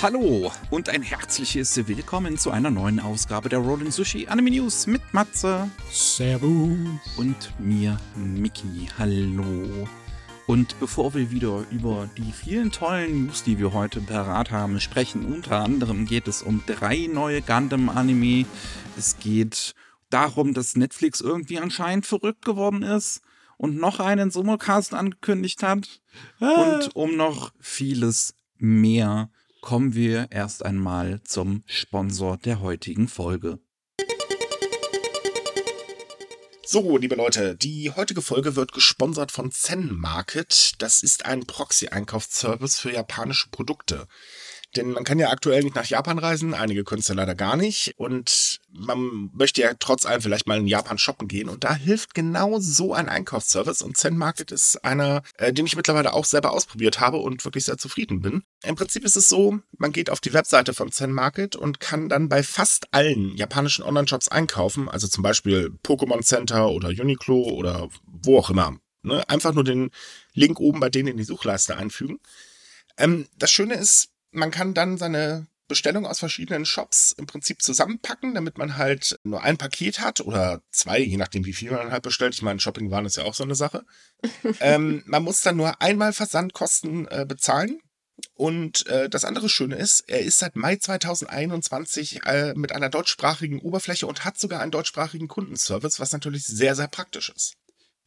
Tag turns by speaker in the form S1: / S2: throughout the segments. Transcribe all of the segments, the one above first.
S1: Hallo und ein herzliches Willkommen zu einer neuen Ausgabe der Rolling Sushi Anime News mit Matze.
S2: Servus.
S1: Und mir, Miki. Hallo. Und bevor wir wieder über die vielen tollen News, die wir heute parat haben, sprechen, unter anderem geht es um drei neue Gundam-Anime. Es geht darum, dass Netflix irgendwie anscheinend verrückt geworden ist und noch einen Simulcast angekündigt hat. Ah. Und um noch vieles mehr kommen wir erst einmal zum Sponsor der heutigen Folge.
S3: So, liebe Leute, die heutige Folge wird gesponsert von Zen Market. Das ist ein Proxy-Einkaufsservice für japanische Produkte. Denn man kann ja aktuell nicht nach Japan reisen, einige ja leider gar nicht. Und man möchte ja trotz allem vielleicht mal in Japan shoppen gehen. Und da hilft genau so ein Einkaufsservice. Und Zen Market ist einer, äh, den ich mittlerweile auch selber ausprobiert habe und wirklich sehr zufrieden bin. Im Prinzip ist es so, man geht auf die Webseite von Zen Market und kann dann bei fast allen japanischen Online-Shops einkaufen. Also zum Beispiel Pokémon Center oder Uniqlo oder wo auch immer. Ne? Einfach nur den Link oben bei denen in die Suchleiste einfügen. Ähm, das Schöne ist, man kann dann seine Bestellung aus verschiedenen Shops im Prinzip zusammenpacken, damit man halt nur ein Paket hat oder zwei, je nachdem, wie viel man halt bestellt. Ich meine, Shoppingwaren ist ja auch so eine Sache. ähm, man muss dann nur einmal Versandkosten äh, bezahlen. Und äh, das andere Schöne ist, er ist seit Mai 2021 äh, mit einer deutschsprachigen Oberfläche und hat sogar einen deutschsprachigen Kundenservice, was natürlich sehr, sehr praktisch ist.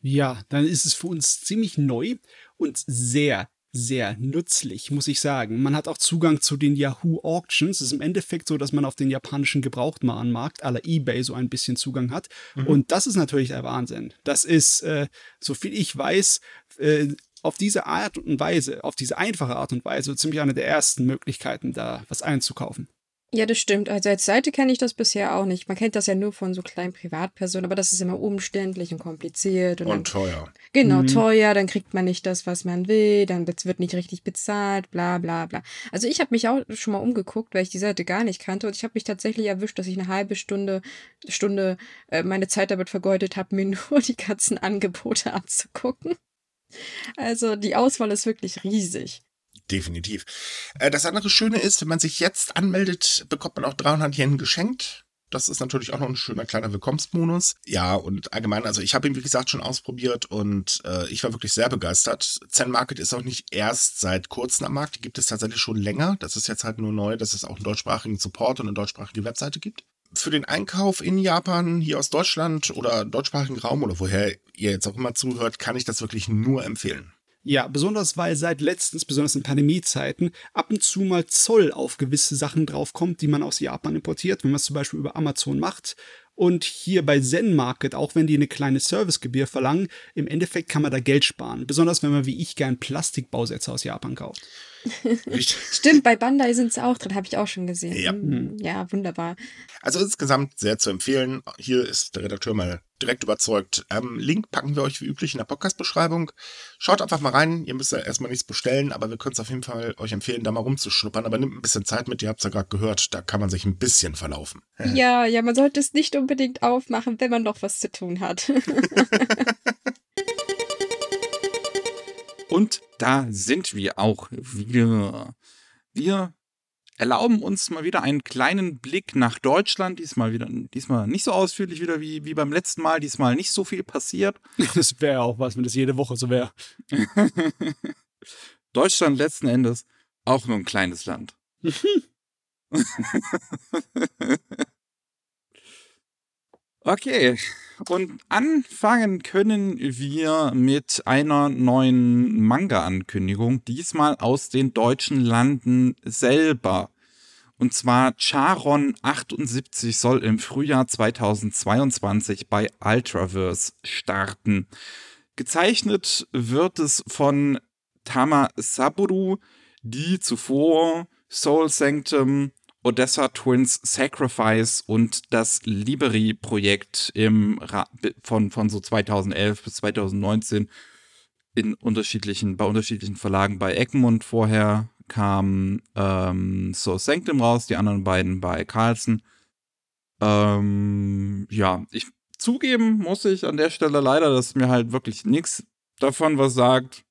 S2: Ja, dann ist es für uns ziemlich neu und sehr, sehr nützlich, muss ich sagen. Man hat auch Zugang zu den Yahoo Auctions. Es ist im Endeffekt so, dass man auf den japanischen Gebrauchtwarenmarkt aller eBay so ein bisschen Zugang hat. Mhm. Und das ist natürlich der Wahnsinn. Das ist, äh, so viel ich weiß, äh, auf diese Art und Weise, auf diese einfache Art und Weise, ziemlich eine der ersten Möglichkeiten, da was einzukaufen.
S4: Ja, das stimmt. Also als Seite kenne ich das bisher auch nicht. Man kennt das ja nur von so kleinen Privatpersonen, aber das ist immer umständlich und kompliziert.
S3: Und, und dann, teuer.
S4: Genau, mhm. teuer, dann kriegt man nicht das, was man will, dann wird nicht richtig bezahlt, bla bla bla. Also ich habe mich auch schon mal umgeguckt, weil ich die Seite gar nicht kannte und ich habe mich tatsächlich erwischt, dass ich eine halbe Stunde, Stunde äh, meine Zeit damit vergeudet habe, mir nur die ganzen Angebote anzugucken. Also die Auswahl ist wirklich riesig.
S3: Definitiv. Äh, das andere Schöne ist, wenn man sich jetzt anmeldet, bekommt man auch 300 Yen geschenkt. Das ist natürlich auch noch ein schöner kleiner Willkommensbonus. Ja, und allgemein, also ich habe ihn, wie gesagt, schon ausprobiert und äh, ich war wirklich sehr begeistert. Zen Market ist auch nicht erst seit kurzem am Markt, die gibt es tatsächlich schon länger. Das ist jetzt halt nur neu, dass es auch einen deutschsprachigen Support und eine deutschsprachige Webseite gibt. Für den Einkauf in Japan, hier aus Deutschland oder deutschsprachigen Raum oder woher ihr jetzt auch immer zuhört, kann ich das wirklich nur empfehlen.
S2: Ja, besonders weil seit letztens, besonders in Pandemiezeiten, ab und zu mal Zoll auf gewisse Sachen draufkommt, die man aus Japan importiert, wenn man es zum Beispiel über Amazon macht. Und hier bei Zen Market, auch wenn die eine kleine Servicegebühr verlangen, im Endeffekt kann man da Geld sparen. Besonders wenn man wie ich gern Plastikbausätze aus Japan kauft.
S4: Stimmt, bei Bandai sind sie auch drin, habe ich auch schon gesehen.
S3: Ja.
S4: Mhm. ja, wunderbar.
S3: Also insgesamt sehr zu empfehlen. Hier ist der Redakteur mal direkt überzeugt. Ähm, Link packen wir euch wie üblich in der Podcast-Beschreibung. Schaut einfach mal rein. Ihr müsst ja erstmal nichts bestellen, aber wir können es auf jeden Fall euch empfehlen, da mal rumzuschnuppern. Aber nimmt ein bisschen Zeit mit. Ihr habt es ja gerade gehört. Da kann man sich ein bisschen verlaufen.
S4: Ja, ja, man sollte es nicht unbedingt aufmachen, wenn man noch was zu tun hat.
S1: Und da sind wir auch wieder. Wir erlauben uns mal wieder einen kleinen Blick nach Deutschland. Diesmal wieder, diesmal nicht so ausführlich wieder wie, wie beim letzten Mal. Diesmal nicht so viel passiert.
S2: Das wäre auch was, wenn das jede Woche so wäre.
S1: Deutschland letzten Endes auch nur ein kleines Land. okay, und anfangen können wir mit einer neuen Manga-Ankündigung, diesmal aus den deutschen Landen selber. Und zwar Charon 78 soll im Frühjahr 2022 bei Ultraverse starten. Gezeichnet wird es von Tama Saburu, die zuvor Soul Sanctum Odessa Twins Sacrifice und das Liberi-Projekt von, von so 2011 bis 2019 in unterschiedlichen, bei unterschiedlichen Verlagen bei Egmont vorher kam ähm, So Sanctum raus, die anderen beiden bei Carlsen. Ähm, ja, ich zugeben muss ich an der Stelle leider, dass mir halt wirklich nichts davon was sagt.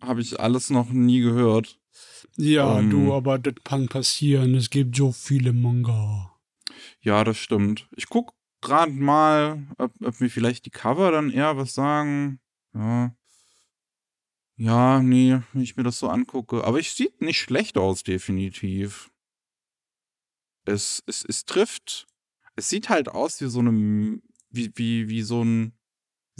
S1: Habe ich alles noch nie gehört.
S2: Ja,
S1: Ähm.
S2: du, aber das kann passieren. Es gibt so viele Manga.
S1: Ja, das stimmt. Ich guck gerade mal, ob, ob mir vielleicht die Cover dann eher was sagen. Ja. Ja, nee, wenn ich mir das so angucke. Aber es sieht nicht schlecht aus, definitiv. Es, es, es trifft. Es sieht halt aus wie so eine, wie, wie, wie so ein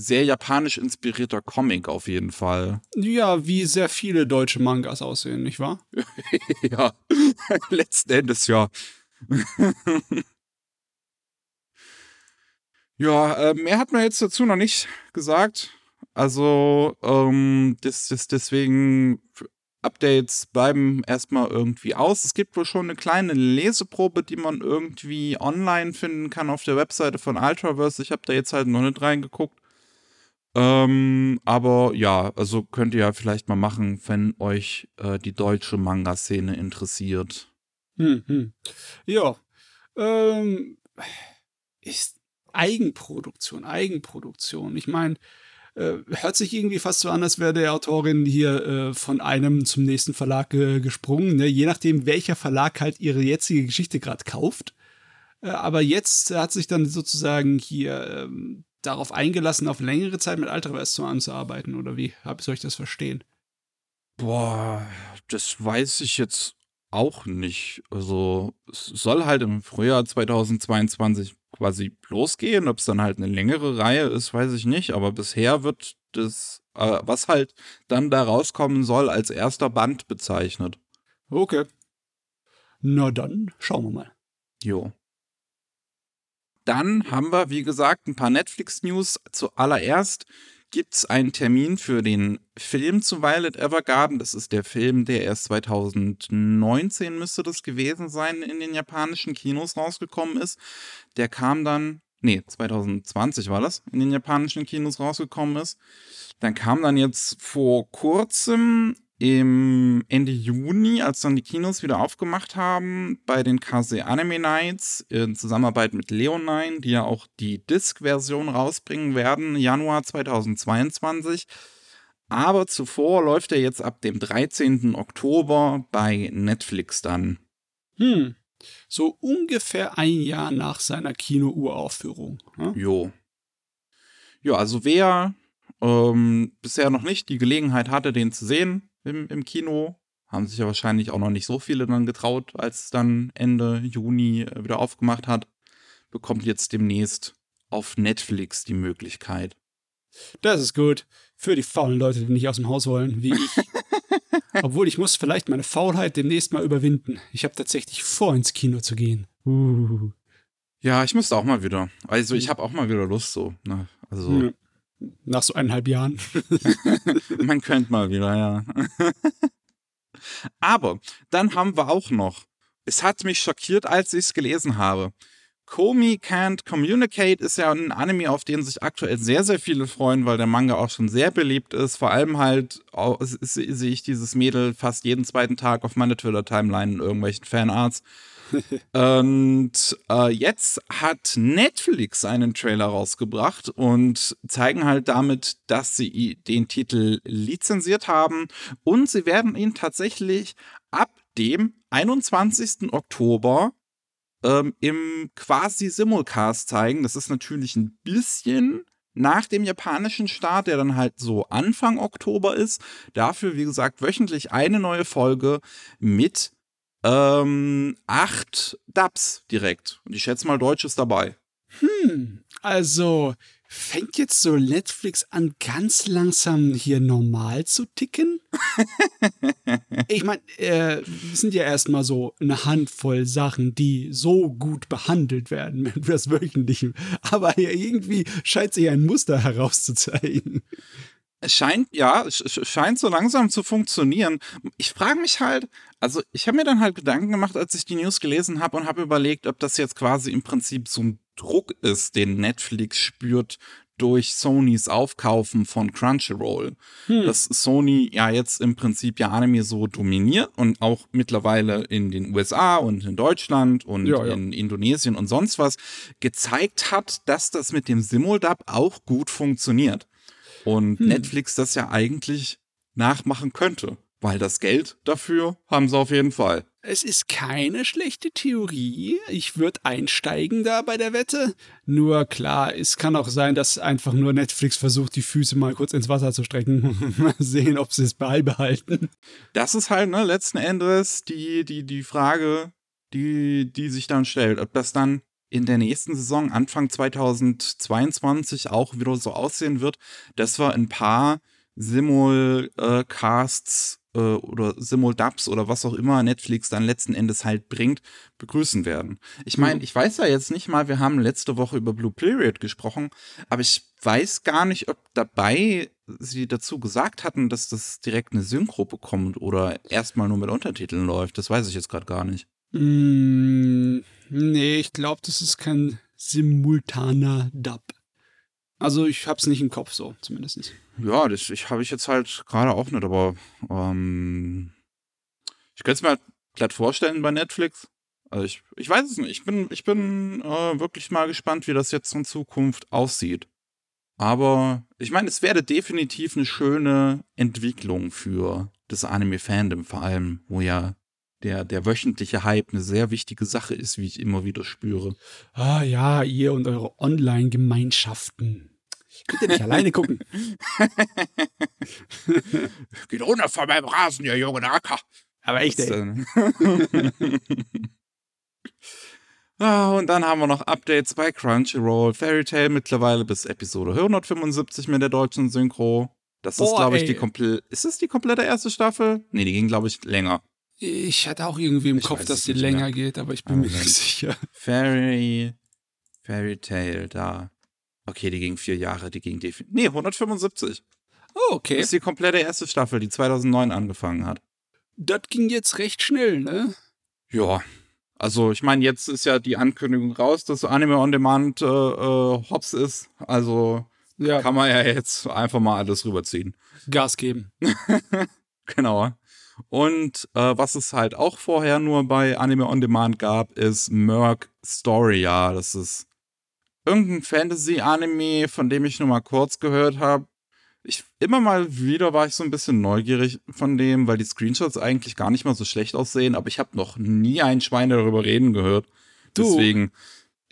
S1: sehr japanisch inspirierter Comic auf jeden Fall.
S2: Ja, wie sehr viele deutsche Mangas aussehen, nicht wahr?
S1: ja, letzten Endes ja. ja, äh, mehr hat man jetzt dazu noch nicht gesagt. Also, ähm, das, das, deswegen Updates bleiben erstmal irgendwie aus. Es gibt wohl schon eine kleine Leseprobe, die man irgendwie online finden kann auf der Webseite von Ultraverse. Ich habe da jetzt halt noch nicht reingeguckt. Ähm, aber ja, also könnt ihr ja vielleicht mal machen, wenn euch äh, die deutsche Manga-Szene interessiert.
S2: Hm, hm. Ja. Ähm, ist Eigenproduktion, Eigenproduktion. Ich meine, äh, hört sich irgendwie fast so an, als wäre der Autorin hier äh, von einem zum nächsten Verlag gesprungen. Ne? Je nachdem, welcher Verlag halt ihre jetzige Geschichte gerade kauft. Äh, aber jetzt hat sich dann sozusagen hier ähm, darauf eingelassen, auf längere Zeit mit Ultraverse zusammenzuarbeiten. Oder wie soll ich das verstehen?
S1: Boah, das weiß ich jetzt auch nicht. Also, es soll halt im Frühjahr 2022 quasi losgehen. Ob es dann halt eine längere Reihe ist, weiß ich nicht. Aber bisher wird das, äh, was halt dann da rauskommen soll, als erster Band bezeichnet.
S2: Okay. Na dann, schauen wir mal.
S1: Jo. Dann haben wir, wie gesagt, ein paar Netflix-News. Zuallererst gibt es einen Termin für den Film zu Violet Evergarden. Das ist der Film, der erst 2019 müsste das gewesen sein, in den japanischen Kinos rausgekommen ist. Der kam dann, nee, 2020 war das, in den japanischen Kinos rausgekommen ist. Dann kam dann jetzt vor kurzem im Ende Juni, als dann die Kinos wieder aufgemacht haben, bei den Kase Anime Nights in Zusammenarbeit mit Leonine, die ja auch die Disc-Version rausbringen werden, Januar 2022. Aber zuvor läuft er jetzt ab dem 13. Oktober bei Netflix dann.
S2: Hm. So ungefähr ein Jahr nach seiner Kino-Uraufführung. Ne?
S1: Jo. Ja, also wer ähm, bisher noch nicht die Gelegenheit hatte, den zu sehen im, im Kino, haben sich ja wahrscheinlich auch noch nicht so viele dann getraut, als es dann Ende Juni äh, wieder aufgemacht hat, bekommt jetzt demnächst auf Netflix die Möglichkeit.
S2: Das ist gut. Für die faulen Leute, die nicht aus dem Haus wollen, wie ich. Obwohl ich muss vielleicht meine Faulheit demnächst mal überwinden. Ich habe tatsächlich vor, ins Kino zu gehen. Uh.
S1: Ja, ich müsste auch mal wieder. Also ich habe auch mal wieder Lust so. Ne? Also
S2: Ja. Nach so eineinhalb Jahren.
S1: Man könnte mal wieder, ja. Aber dann haben wir auch noch, es hat mich schockiert, als ich es gelesen habe. Komi Can't Communicate ist ja ein Anime, auf den sich aktuell sehr, sehr viele freuen, weil der Manga auch schon sehr beliebt ist. Vor allem halt au- s- s- sehe ich dieses Mädel fast jeden zweiten Tag auf meiner Twitter-Timeline in irgendwelchen Fanarts. Und äh, jetzt hat Netflix einen Trailer rausgebracht und zeigen halt damit, dass sie den Titel lizenziert haben und sie werden ihn tatsächlich ab dem 21. Oktober ähm, im quasi Simulcast zeigen. Das ist natürlich ein bisschen nach dem japanischen Start, der dann halt so Anfang Oktober ist. Dafür, wie gesagt, wöchentlich eine neue Folge mit ähm, acht Dubs direkt. Und ich schätze mal, Deutsch ist dabei.
S2: Hm, also fängt jetzt so Netflix an, ganz langsam hier normal zu ticken? ich meine, äh, es sind ja erstmal so eine Handvoll Sachen, die so gut behandelt werden mit das Wöchentlichen. Aber hier irgendwie scheint sich ein Muster herauszuzeigen.
S1: Es scheint, ja, es sch- scheint so langsam zu funktionieren. Ich frage mich halt, also ich habe mir dann halt Gedanken gemacht, als ich die News gelesen habe und habe überlegt, ob das jetzt quasi im Prinzip so ein Druck ist, den Netflix spürt durch Sonys Aufkaufen von Crunchyroll. Dass Sony ja jetzt im Prinzip ja Anime so dominiert und auch mittlerweile in den USA und in Deutschland und
S2: Ja, ja.
S1: in Indonesien und sonst was gezeigt hat, dass das mit dem Simuldub auch gut funktioniert. Und Netflix das ja eigentlich nachmachen könnte. Weil das Geld dafür haben sie auf jeden Fall.
S2: Es ist keine schlechte Theorie. Ich würde einsteigen da bei der Wette. Nur klar, es kann auch sein, dass einfach nur Netflix versucht, die Füße mal kurz ins Wasser zu strecken. mal sehen, ob sie es beibehalten.
S1: Das ist halt, ne, letzten Endes die, die, die Frage, die, die sich dann stellt. Ob das dann in der nächsten Saison, Anfang 2022, auch wieder so aussehen wird, dass wir ein paar Simulcasts äh, oder Simuldubs oder was auch immer Netflix dann letzten Endes halt bringt, begrüßen werden. Ich meine,
S2: Mhm.
S1: ich weiß ja jetzt nicht mal, wir haben letzte Woche über Blue Period gesprochen, aber ich weiß gar nicht, ob dabei sie dazu gesagt hatten, dass das direkt eine Synchro bekommt oder erstmal nur mit Untertiteln läuft. Das weiß ich jetzt gerade gar nicht.
S2: Mm, nee, ich glaube, das ist kein simultaner Dub. Also ich hab's nicht im Kopf so, zumindest.
S1: Ja, das ich, habe ich jetzt halt gerade auch nicht, aber ähm, ich könnte es mir halt glatt vorstellen bei Netflix. Also ich, ich weiß es nicht. Ich bin, ich bin äh, wirklich mal gespannt, wie das jetzt in Zukunft aussieht. Aber ich meine, es wäre definitiv eine schöne Entwicklung für das Anime-Fandom, vor allem, wo ja der, der wöchentliche Hype eine sehr wichtige Sache ist, wie ich immer wieder spüre.
S2: Ah ja, ihr und eure Online-Gemeinschaften. Ich könnte nicht alleine gucken.
S1: Geht runter von meinem Rasen, ihr junge Acker.
S2: Aber echt, ey.
S1: ah, und dann haben wir noch Updates bei Crunchyroll. Fairy Tail mittlerweile bis Episode 175 mit der deutschen Synchro. Das ist,
S2: Boah,
S1: glaube ich,
S2: ey.
S1: die komplette. Ist es die komplette erste Staffel? Nee, die ging, glaube ich, länger.
S2: Ich hatte auch irgendwie im
S1: Ich
S2: Kopf, dass
S1: nicht
S2: länger
S1: mehr.
S2: geht, aber ich bin mir
S1: Moment.
S2: nicht sicher.
S1: Fairy. Fairy Tail, da. Okay, die ging vier Jahre, die ging definitiv. Nee, 175.
S2: Oh,
S1: Das
S2: okay.
S1: ist die komplette erste Staffel, die 2009 angefangen hat.
S2: Das ging jetzt recht schnell, ne?
S1: Ja. Also, ich meine, jetzt ist ja die Ankündigung raus, dass Anime on Demand äh, äh, Hops ist. Also
S2: Ja,
S1: kann man ja jetzt einfach mal alles rüberziehen.
S2: Gas geben.
S1: Genau. Und äh, was es halt auch vorher nur bei Anime on Demand gab, ist Merc Storia. Das ist irgendein Fantasy-Anime, von dem ich nur mal kurz gehört habe. Ich immer mal wieder war ich so ein bisschen neugierig von dem, weil die Screenshots eigentlich gar nicht mal so schlecht aussehen, aber ich habe noch nie ein Schwein darüber reden gehört.
S2: Du.
S1: Deswegen,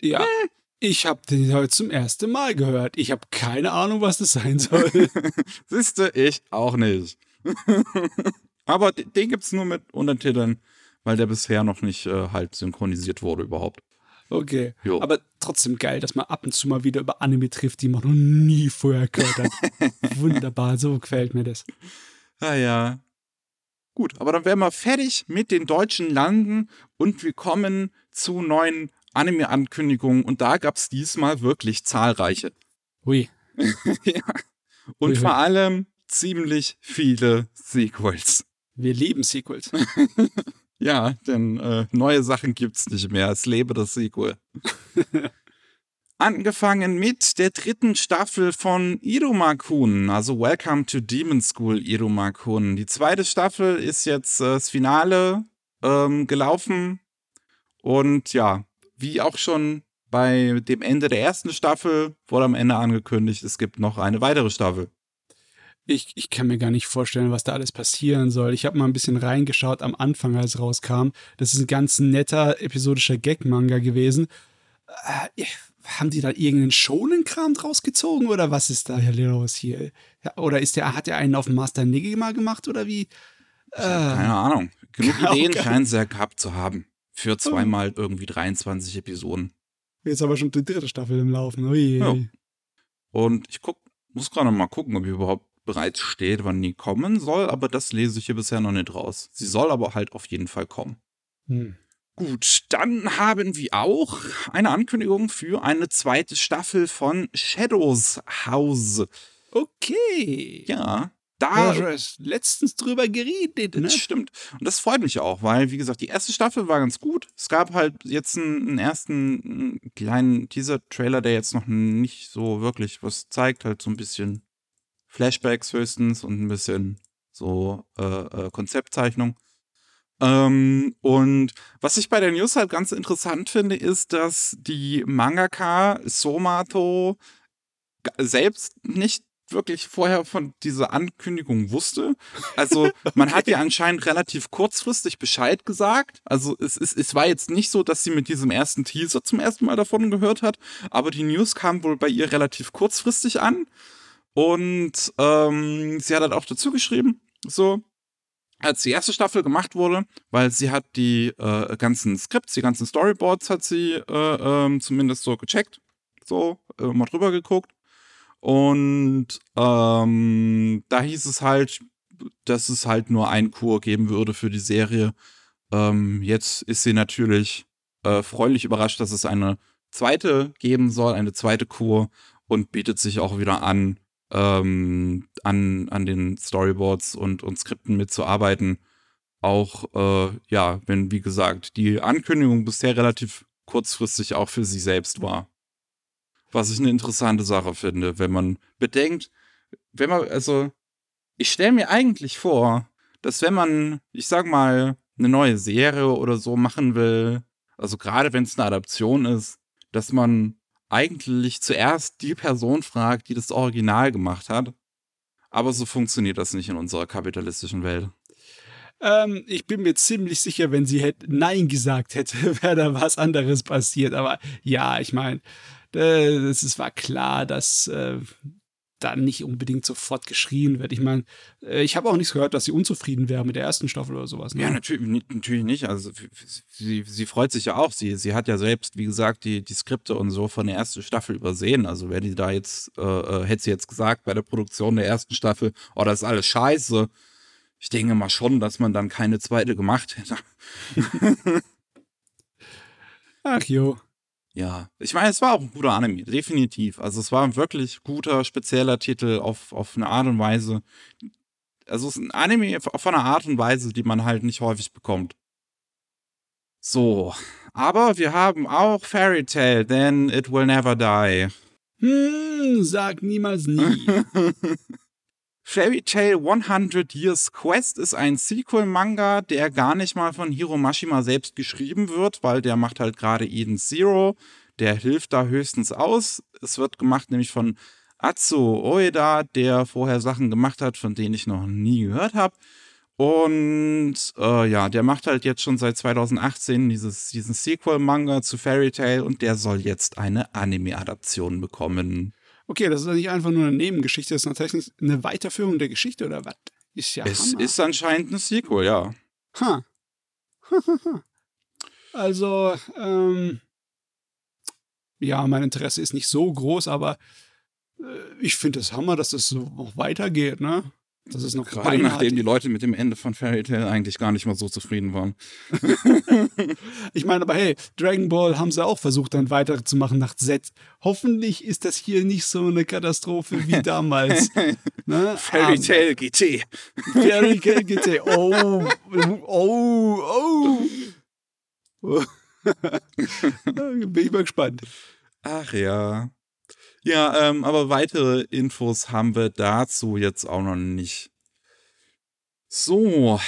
S2: Ja. Ich habe den heute zum ersten Mal gehört. Ich habe keine Ahnung, was das sein soll.
S1: siehste ich auch nicht. aber den gibt's nur mit Untertiteln, weil der bisher noch nicht äh, halt synchronisiert wurde überhaupt.
S2: Okay.
S1: Jo.
S2: Aber trotzdem geil, dass man ab und zu mal wieder über Anime trifft, die man noch nie vorher gehört hat. Wunderbar, so gefällt mir das.
S1: Ah ja. Gut, aber dann wären wir fertig mit den deutschen Landen und wir kommen zu neuen Anime-Ankündigungen und da gab's diesmal wirklich zahlreiche.
S2: Hui.
S1: ja. Und
S2: Ui, ui.
S1: vor allem ziemlich viele Sequels.
S2: Wir lieben Sequels.
S1: Ja, denn äh, neue Sachen gibt's nicht mehr. Es lebe das Sequel. Angefangen mit der dritten Staffel von Iruma-kun, also Welcome to Demon School Iruma-kun. Die zweite Staffel ist jetzt äh, das Finale ähm, gelaufen und ja, wie auch schon bei dem Ende der ersten Staffel wurde am Ende angekündigt, es gibt noch eine weitere Staffel.
S2: Ich, ich kann mir gar nicht vorstellen, was da alles passieren soll. Ich habe mal ein bisschen reingeschaut am Anfang, als es rauskam. Das ist ein ganz netter episodischer Gag-Manga gewesen. Äh, haben die da irgendeinen Shonen-Kram draus gezogen oder was ist da los hier? Ja, oder ist der, hat der einen auf dem Master Nigge mal gemacht oder wie? Äh,
S1: Keine Ahnung. Genug Ideen sie ja gehabt zu haben. Für zweimal irgendwie 23 Episoden.
S2: jetzt aber schon die dritte Staffel im Laufen. Ui,
S1: Ja. Und ich guck, muss gerade mal gucken, ob die überhaupt bereits steht, wann die kommen soll, aber das lese ich hier bisher noch nicht raus. Sie soll aber halt auf jeden Fall kommen.
S2: Hm.
S1: Gut, dann haben wir auch eine Ankündigung für eine zweite Staffel von Shadows House.
S2: Okay.
S1: Ja,
S2: Da ist letztens drüber geredet, ne?
S1: Das stimmt. Und das freut mich auch, weil, wie gesagt, die erste Staffel war ganz gut. Es gab halt jetzt einen, einen ersten einen kleinen Teaser-Trailer, der jetzt noch nicht so wirklich was zeigt. Halt so ein bisschen Flashbacks höchstens und ein bisschen so äh, äh, Konzeptzeichnung. Ähm, und was ich bei der News halt ganz interessant finde, ist, dass die Mangaka Somato selbst nicht wirklich vorher von dieser Ankündigung wusste. Also man hat ihr anscheinend relativ kurzfristig Bescheid gesagt. Also es, es, es war jetzt nicht so, dass sie mit diesem ersten Teaser zum ersten Mal davon gehört hat, aber die News kam wohl bei ihr relativ kurzfristig an. Und ähm, sie hat halt auch dazu geschrieben, so, als die erste Staffel gemacht wurde, weil sie hat die äh, ganzen Skripts, die ganzen Storyboards hat sie äh, ähm, zumindest so gecheckt, so äh, mal drüber geguckt. Und ähm, da hieß es halt, dass es halt nur ein Kur geben würde für die Serie. Ähm, jetzt ist sie natürlich äh, freulich überrascht, dass es eine zweite geben soll, eine zweite Kur und bietet sich auch wieder an, ähm, an, an den Storyboards und, und Skripten mitzuarbeiten. Auch, äh, ja, wenn, wie gesagt, die Ankündigung bisher relativ kurzfristig auch für sie selbst war. Was ich eine interessante Sache finde, wenn man bedenkt, wenn man, also, ich stelle mir eigentlich vor, dass wenn man, ich sag mal, eine neue Serie oder so machen will, also gerade wenn es eine Adaption ist, dass man eigentlich zuerst die Person fragt, die das Original gemacht hat. Aber so funktioniert das nicht in unserer kapitalistischen Welt.
S2: Ähm, ich bin mir ziemlich sicher, wenn sie hätte Nein gesagt hätte, wäre da was anderes passiert. Aber ja, ich meine, äh, es war klar, dass äh, dann nicht unbedingt sofort geschrien wird. Ich meine, äh, ich habe auch nichts gehört, dass sie unzufrieden wäre mit der ersten Staffel oder sowas.
S1: Ne? Ja, natürlich, natürlich nicht. Also sie, sie freut sich ja auch. Sie, sie hat ja selbst, wie gesagt, die, die Skripte und so von der ersten Staffel übersehen. Also wäre die da jetzt, äh, äh, hätte sie jetzt gesagt bei der Produktion der ersten Staffel, oh, das ist alles scheiße. Ich denke mal schon, dass man dann keine zweite gemacht hätte.
S2: Ach jo.
S1: Ja, ich meine, es war auch ein guter Anime, definitiv. Also es war ein wirklich guter, spezieller Titel auf, auf eine Art und Weise. Also es ist ein Anime von einer Art und Weise, die man halt nicht häufig bekommt. So, aber wir haben auch Fairy Tale, then it will never die.
S2: Hm, sag niemals nie.
S1: Fairy Tail 100 Years Quest ist ein Sequel-Manga, der gar nicht mal von Hiro Mashima selbst geschrieben wird, weil der macht halt gerade Eden Zero. Der hilft da höchstens aus. Es wird gemacht nämlich von Atsu Oeda, der vorher Sachen gemacht hat, von denen ich noch nie gehört habe. Und äh, ja, der macht halt jetzt schon seit 2018 dieses, diesen Sequel-Manga zu Fairy Tail und der soll jetzt eine Anime-Adaption bekommen.
S2: Okay, das ist nicht einfach nur eine Nebengeschichte, das ist tatsächlich eine Weiterführung der Geschichte oder was?
S1: Ist ja Es Hammer. ist anscheinend ein Sequel, ja.
S2: Ha. also, ähm, ja, mein Interesse ist nicht so groß, aber äh, ich finde es Hammer, dass das so weitergeht, ne? Das ist noch
S1: Gerade nachdem die Leute mit dem Ende von Fairy Tail eigentlich gar nicht mal so zufrieden waren.
S2: ich meine, aber hey, Dragon Ball haben sie auch versucht, dann weiterzumachen nach Z. Hoffentlich ist das hier nicht so eine Katastrophe wie damals.
S1: ne? Fairy Tail GT.
S2: Fairy Tail GT. Oh, oh, oh. Bin ich mal gespannt.
S1: Ach ja. Ja, ähm, aber weitere Infos haben wir dazu jetzt auch noch nicht. So,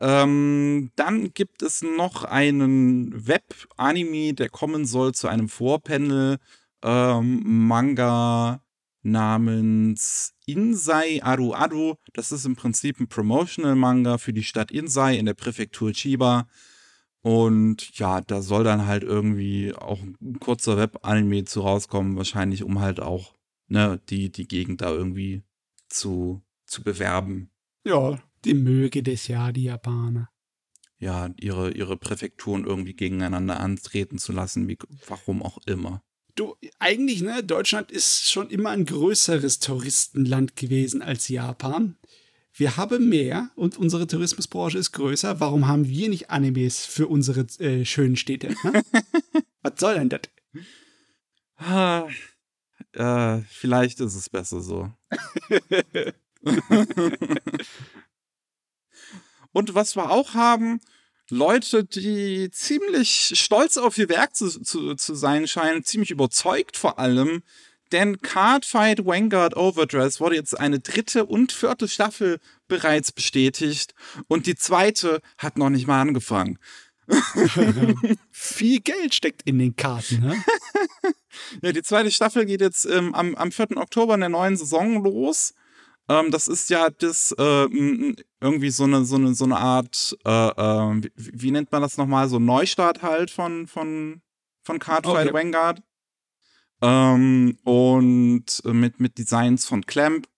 S1: ähm, dann gibt es noch einen Web-Anime, der kommen soll zu einem Vorpanel-Manga ähm, namens Insai Aru Aru. Das ist im Prinzip ein Promotional-Manga für die Stadt Insai in der Präfektur Chiba. Und ja, da soll dann halt irgendwie auch ein kurzer Web-Anime zu rauskommen, wahrscheinlich, um halt auch ne, die, die Gegend da irgendwie zu, zu bewerben.
S2: Ja, die möge das ja, die Japaner.
S1: Ja, ihre, ihre Präfekturen irgendwie gegeneinander antreten zu lassen, wie, warum auch immer.
S2: Du, eigentlich, ne, Deutschland ist schon immer ein größeres Touristenland gewesen als Japan wir haben mehr und unsere Tourismusbranche ist größer. Warum haben wir nicht Animes für unsere äh, schönen Städte? Ne? Was soll denn das?
S1: Ah, äh, vielleicht ist es besser so. und was wir auch haben, Leute, die ziemlich stolz auf ihr Werk zu, zu, zu sein scheinen, ziemlich überzeugt vor allem, denn Cardfight Vanguard Overdress wurde jetzt eine dritte und vierte Staffel bereits bestätigt und die zweite hat noch nicht mal angefangen.
S2: Viel Geld steckt in den Karten, ne?
S1: Ja, die zweite Staffel geht jetzt ähm, am, am 4. Oktober in der neuen Saison los. Ähm, das ist ja das äh, irgendwie so eine, so eine, so eine Art, äh, äh, wie, wie, nennt man das nochmal? So ein Neustart halt von, von, von Cardfight okay. Vanguard. Ähm, und mit, mit Designs von Clamp.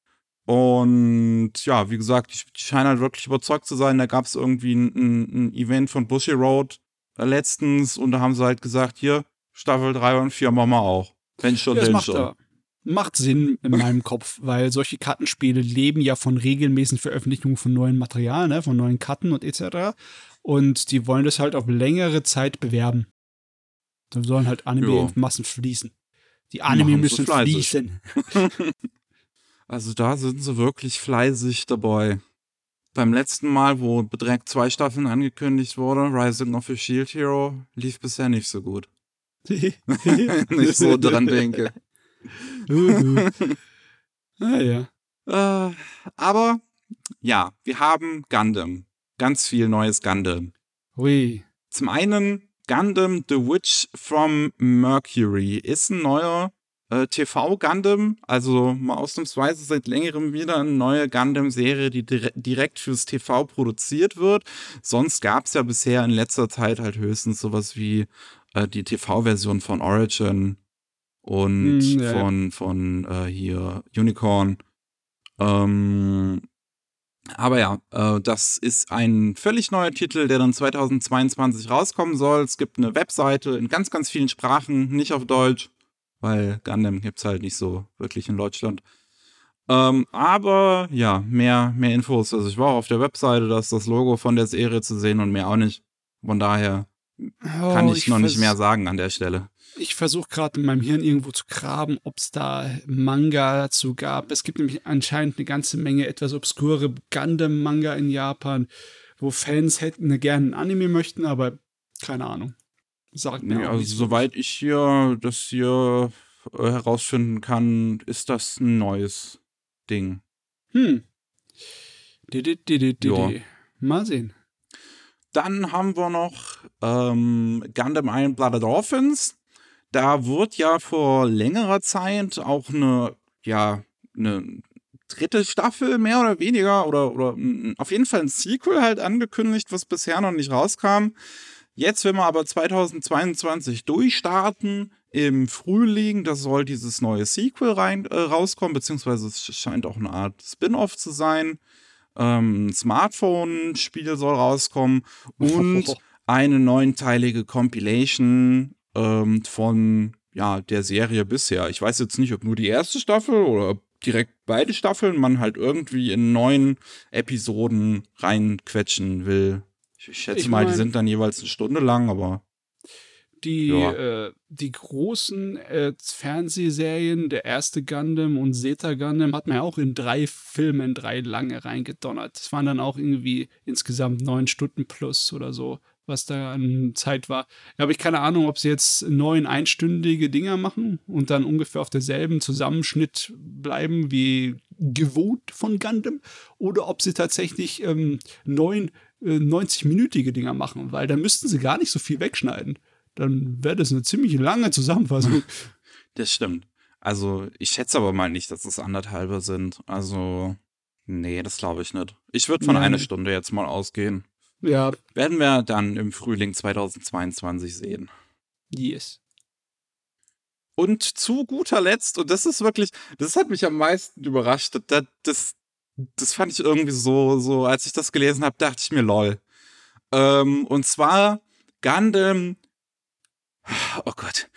S1: Und ja, wie gesagt, ich, ich scheine halt wirklich überzeugt zu sein. Da gab es irgendwie ein, ein, ein, Event von Bushy Road äh, letztens und da haben sie halt gesagt, hier, Staffel 3 und 4 machen wir auch. Wenn schon, ja, macht, schon.
S2: Macht Sinn in meinem Kopf, weil solche Kartenspiele leben ja von regelmäßigen Veröffentlichungen von neuen Material, ne, von neuen Karten und etc. Und die wollen das halt auf längere Zeit bewerben. Da sollen halt Anime in Massen fließen. Die Anime müssen fließen.
S1: also da sind sie wirklich fleißig dabei. Beim letzten Mal, wo direkt zwei Staffeln angekündigt wurde, Rising of a Shield Hero, lief bisher nicht so gut. Wenn ich so dran denke.
S2: naja.
S1: Äh, aber ja, wir haben Gundam. Ganz viel neues Gundam.
S2: Hui.
S1: Zum einen Gundam The Witch from Mercury ist ein neuer äh, TV-Gundam, also mal ausnahmsweise seit längerem wieder eine neue Gundam-Serie, die dire direkt fürs TV produziert wird. Sonst gab es ja bisher in letzter Zeit halt höchstens sowas wie äh, die TV-Version von Origin und mm, ja, von, von äh, hier Unicorn. Ähm, aber ja, äh, das ist ein völlig neuer Titel, der dann 2022 rauskommen soll. Es gibt eine Webseite in ganz, ganz vielen Sprachen, nicht auf Deutsch, weil Gundam gibt es halt nicht so wirklich in Deutschland. Ähm, aber ja, mehr, mehr Infos. Also ich war auch auf der Webseite, da ist das Logo von der Serie zu sehen und mehr auch nicht. Von daher kann oh, ich, ich noch nicht mehr sagen an der Stelle
S2: ich versuche gerade in meinem Hirn irgendwo zu graben, ob es da Manga dazu gab. Es gibt nämlich anscheinend eine ganze Menge etwas obskure Gundam-Manga in Japan, wo Fans hätten gerne ein Anime möchten, aber keine Ahnung.
S1: Sagt mir nee, also so soweit ich hier das hier äh, herausfinden kann, ist das ein neues Ding.
S2: Hm. Ja. Mal sehen.
S1: Dann haben wir noch ähm, Gundam Iron Blooded Orphans da wird ja vor längerer Zeit auch eine, ja, eine dritte Staffel mehr oder weniger oder, oder auf jeden Fall ein Sequel halt angekündigt, was bisher noch nicht rauskam. Jetzt, wenn wir aber 2022 durchstarten, im Frühling, da soll dieses neue Sequel rein, äh, rauskommen, beziehungsweise es scheint auch eine Art Spin-off zu sein. Ähm, Smartphone-Spiel soll rauskommen und eine neunteilige Compilation ähm, von ja, der Serie bisher. Ich weiß jetzt nicht, ob nur die erste Staffel oder direkt beide Staffeln man halt irgendwie in neun Episoden reinquetschen will. Ich, schätze ich mal, mein, die sind dann jeweils eine Stunde lang, aber.
S2: Die, ja. äh, die großen äh, Fernsehserien, der erste Gundam und Zeta Gundam, hat man ja auch in drei Filmen, drei lange reingedonnert. Das waren dann auch irgendwie insgesamt neun Stunden plus oder so was da an Zeit war. Da habe ich keine Ahnung, ob sie jetzt neun einstündige Dinger machen und dann ungefähr auf derselben Zusammenschnitt bleiben wie gewohnt von Gundam oder ob sie tatsächlich ähm, neun äh, 90-minütige Dinger machen, weil dann müssten sie gar nicht so viel wegschneiden. Dann wäre das eine ziemlich lange Zusammenfassung.
S1: Das stimmt. Also, ich schätze aber mal nicht, dass es anderthalbe sind. Also, nee, das glaube ich nicht. Ich würde von ja. einer Stunde jetzt mal ausgehen.
S2: Ja.
S1: Werden wir dann im Frühling 2022 sehen.
S2: Yes.
S1: Und zu guter Letzt, und das ist wirklich, das hat mich am meisten überrascht, das, das, das fand ich irgendwie so, so, als ich das gelesen habe, dachte ich mir, lol. Ähm, und zwar Gundam, oh Gott,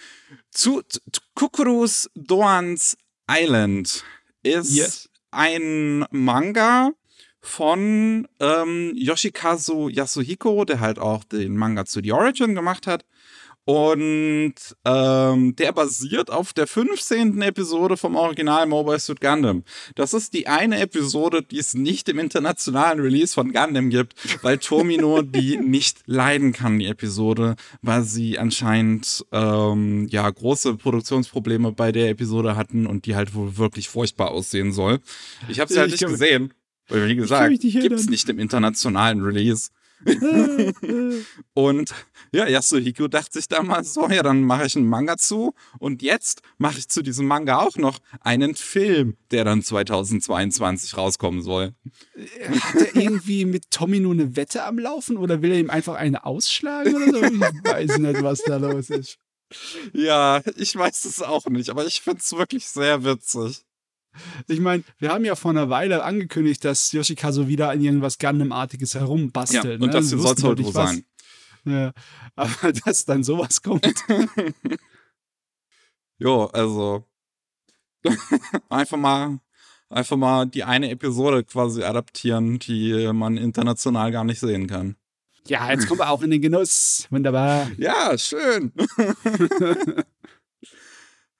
S1: zu, zu Kukurus Doans Island ist yes. ein Manga, von ähm, Yoshikazu Yasuhiko, der halt auch den Manga zu The Origin gemacht hat. Und ähm, der basiert auf der 15. Episode vom Original Mobile Suit Gundam. Das ist die eine Episode, die es nicht im internationalen Release von Gundam gibt, weil Tomino die nicht leiden kann, die Episode, weil sie anscheinend ähm, ja große Produktionsprobleme bei der Episode hatten und die halt wohl wirklich furchtbar aussehen soll. Ich habe sie halt nicht gesehen. Weil, wie gesagt, gibt es nicht im internationalen Release. und ja, Yasuhiko dachte sich damals so, ja, dann mache ich einen Manga zu und jetzt mache ich zu diesem Manga auch noch einen Film, der dann 2022 rauskommen soll.
S2: Hat er irgendwie mit Tommy nur eine Wette am Laufen oder will er ihm einfach eine ausschlagen oder so? Ich weiß nicht, was da los ist.
S1: Ja, ich weiß es auch nicht, aber ich finde es wirklich sehr witzig.
S2: Ich meine, wir haben ja vor einer Weile angekündigt, dass Yoshikazu wieder an irgendwas Gundam-artiges herumbastelt.
S1: Ja, und
S2: ne?
S1: das soll es heute
S2: was.
S1: sein.
S2: Ja, aber dass dann sowas kommt.
S1: Jo, also einfach mal einfach mal die eine Episode quasi adaptieren, die man international gar nicht sehen kann.
S2: Ja, jetzt kommen wir auch in den Genuss. Wunderbar.
S1: Ja, schön.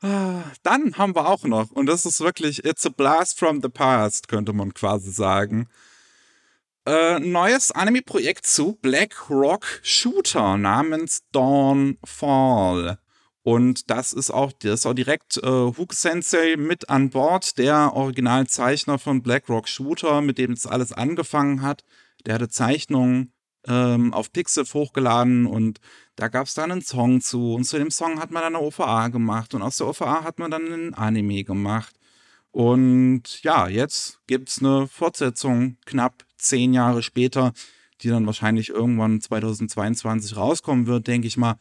S1: Dann haben wir auch noch, und das ist wirklich, it's a blast from the past, könnte man quasi sagen. Äh, neues Anime-Projekt zu Black Rock Shooter namens Dawnfall. Und das ist auch, das ist auch direkt äh, Hook Sensei mit an Bord, der Originalzeichner von Black Rock Shooter, mit dem es alles angefangen hat. Der hatte Zeichnungen ähm, auf Pixel hochgeladen und da gab es dann einen Song zu. Und zu dem Song hat man dann eine OVA gemacht. Und aus der OVA hat man dann einen Anime gemacht. Und ja, jetzt gibt es eine Fortsetzung, knapp zehn Jahre später, die dann wahrscheinlich irgendwann 2022 rauskommen wird, denke ich mal.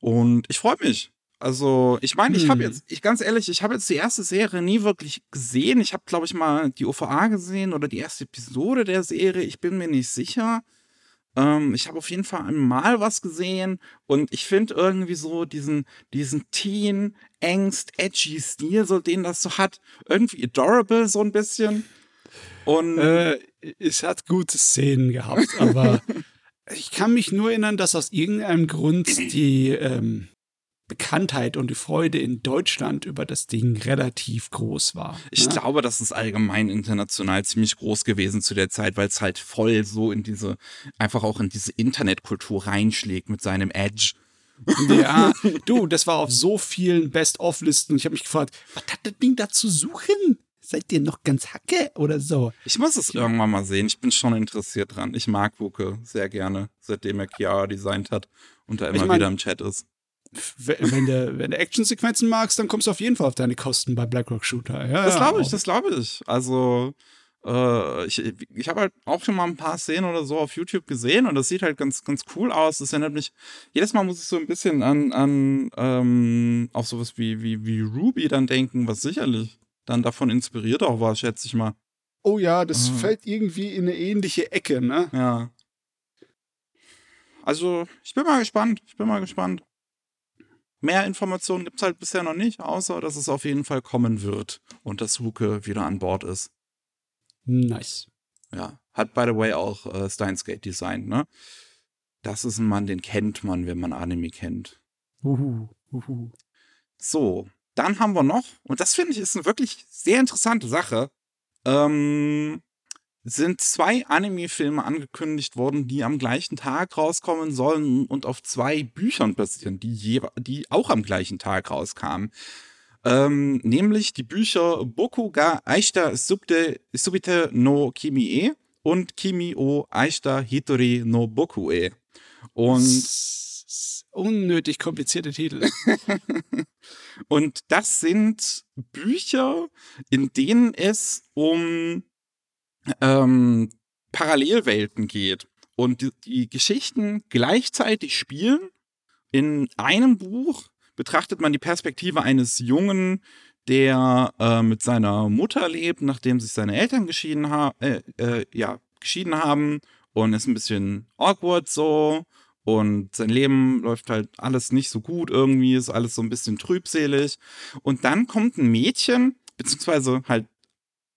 S1: Und ich freue mich. Also, ich meine, ich habe
S2: Hm.
S1: jetzt, ich ganz ehrlich, ich habe jetzt die erste Serie nie wirklich gesehen. Ich habe, glaube ich, mal die OVA gesehen oder die erste Episode der Serie. Ich bin mir nicht sicher. Ähm, ich habe auf jeden Fall einmal was gesehen und ich finde irgendwie so diesen, diesen Teen, Angst, edgy Stil, so den das so hat, irgendwie adorable so ein bisschen. Und
S2: Äh, es hat gute Szenen gehabt, aber ich kann mich nur erinnern, dass aus irgendeinem Grund die ähm, Bekanntheit und die Freude in Deutschland über das Ding relativ groß war.
S1: Ich
S2: ne?
S1: glaube, das ist allgemein international ziemlich groß gewesen zu der Zeit, weil es halt voll so in diese, einfach auch in diese Internetkultur reinschlägt mit seinem Edge.
S2: Ja, du, das war auf so vielen Best-of-Listen. Ich habe mich gefragt, was hat das Ding da zu suchen? Seid ihr noch ganz Hacke oder so?
S1: Ich muss es irgendwann mal sehen. Ich bin schon interessiert dran. Ich mag Wuke sehr gerne, seitdem er Chiara designt hat und da immer
S2: Ich mein-
S1: wieder im Chat ist.
S2: Wenn du, wenn du Actionsequenzen magst, dann kommst du auf jeden Fall auf deine Kosten bei Blackrock Shooter. Ja,
S1: Das glaube ich, das glaube ich. Also, äh, ich, ich habe halt auch schon mal ein paar Szenen oder so auf YouTube gesehen und das sieht halt ganz, ganz cool aus. Das erinnert mich, jedes Mal muss ich so ein bisschen an, an ähm, auch sowas wie, wie, wie Ruby dann denken, was sicherlich dann davon inspiriert auch war, schätze ich mal.
S2: Oh ja, das
S1: Ah.
S2: fällt irgendwie in eine ähnliche Ecke, ne?
S1: Ja. Also, ich bin mal gespannt. Ich bin mal gespannt. Mehr Informationen gibt es halt bisher noch nicht, außer dass es auf jeden Fall kommen wird und dass Huke wieder an Bord ist.
S2: Nice.
S1: Ja, hat by the way auch äh, Steins Gate designt, ne? Das ist ein Mann, den kennt man, wenn man Anime kennt.
S2: Uhu, uhu.
S1: So, dann haben wir noch, und das finde ich ist eine wirklich sehr interessante Sache, ähm, sind zwei Anime-Filme angekündigt worden, die am gleichen Tag rauskommen sollen und auf zwei Büchern basieren, die, jewe- die auch am gleichen Tag rauskamen. Ähm, nämlich die Bücher Boku ga Aishita Subte, Subite no Kimi-e und Kimi o Aishita Hitori no Boku-e. Und
S2: unnötig komplizierte Titel.
S1: Und das sind Bücher, in denen es um ähm, Parallelwelten geht und die, die Geschichten gleichzeitig spielen. In einem Buch betrachtet man die Perspektive eines Jungen, der äh, mit seiner Mutter lebt, nachdem sich seine Eltern geschieden, ha äh, äh, ja, geschieden haben und ist ein bisschen awkward so und sein Leben läuft halt alles nicht so gut irgendwie, ist alles so ein bisschen trübselig. Und dann kommt ein Mädchen, beziehungsweise halt,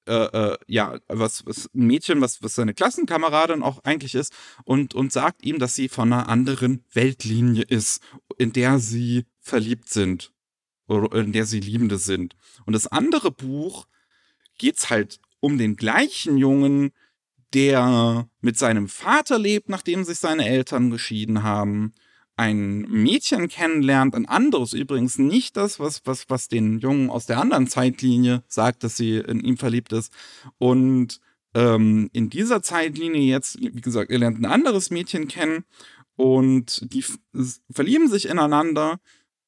S1: äh, äh, ja, was, was ein Mädchen, was, was seine Klassenkameradin auch eigentlich ist, und, und sagt ihm, dass sie von einer anderen Weltlinie ist, in der sie verliebt sind. Oder in der sie Liebende sind. Und das andere Buch geht's halt um den gleichen Jungen, der mit seinem Vater lebt, nachdem sich seine Eltern geschieden haben, ein Mädchen kennenlernt, ein anderes übrigens, nicht das, was, was, was den Jungen aus der anderen Zeitlinie sagt, dass sie in ihm verliebt ist, und ähm, in dieser Zeitlinie jetzt, wie gesagt, er lernt ein anderes Mädchen kennen und die verlieben sich ineinander.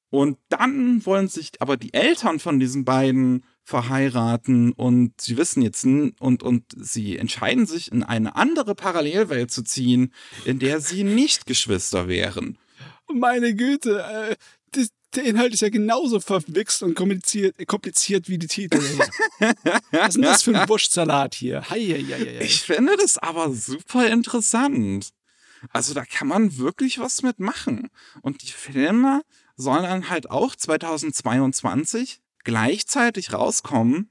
S1: Und dann wollen sich aber die Eltern von diesen beiden verheiraten und sie wissen jetzt und und sie entscheiden sich in eine andere Parallelwelt zu ziehen, in der sie nicht Geschwister wären.
S2: Meine Güte, äh, das, der Inhalt ist ja genauso verwichst und kompliziert, kompliziert wie die Titel. Was ist denn das für ein Wurstsalat hier? Hei, hei, hei,
S1: ich finde das aber super interessant. Also da kann man wirklich was mitmachen. Und die Filme sollen dann halt auch 2022 gleichzeitig rauskommen.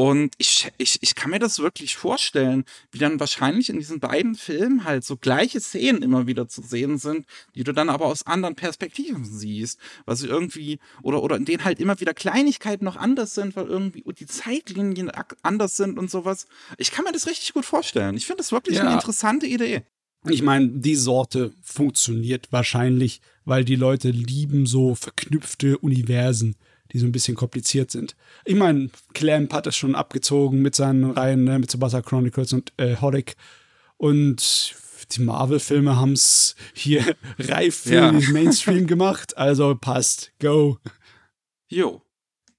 S1: Und ich, ich, ich kann mir das wirklich vorstellen, wie dann wahrscheinlich in diesen beiden Filmen halt so gleiche Szenen immer wieder zu sehen sind, die du dann aber aus anderen Perspektiven siehst. Was irgendwie, oder, oder in denen halt immer wieder Kleinigkeiten noch anders sind, weil irgendwie die Zeitlinien anders sind und sowas. Ich kann mir das richtig gut vorstellen. Ich finde das wirklich ja. eine interessante Idee.
S2: Ich meine, die Sorte funktioniert wahrscheinlich, weil die Leute lieben so verknüpfte Universen, die so ein bisschen kompliziert sind. Ich meine, Clamp hat es schon abgezogen mit seinen Reihen, ne, mit Tsubasa Chronicles und äh, Holic. Und die Marvel-Filme haben es hier reif für ja. den Mainstream gemacht. Also passt, go.
S1: Jo.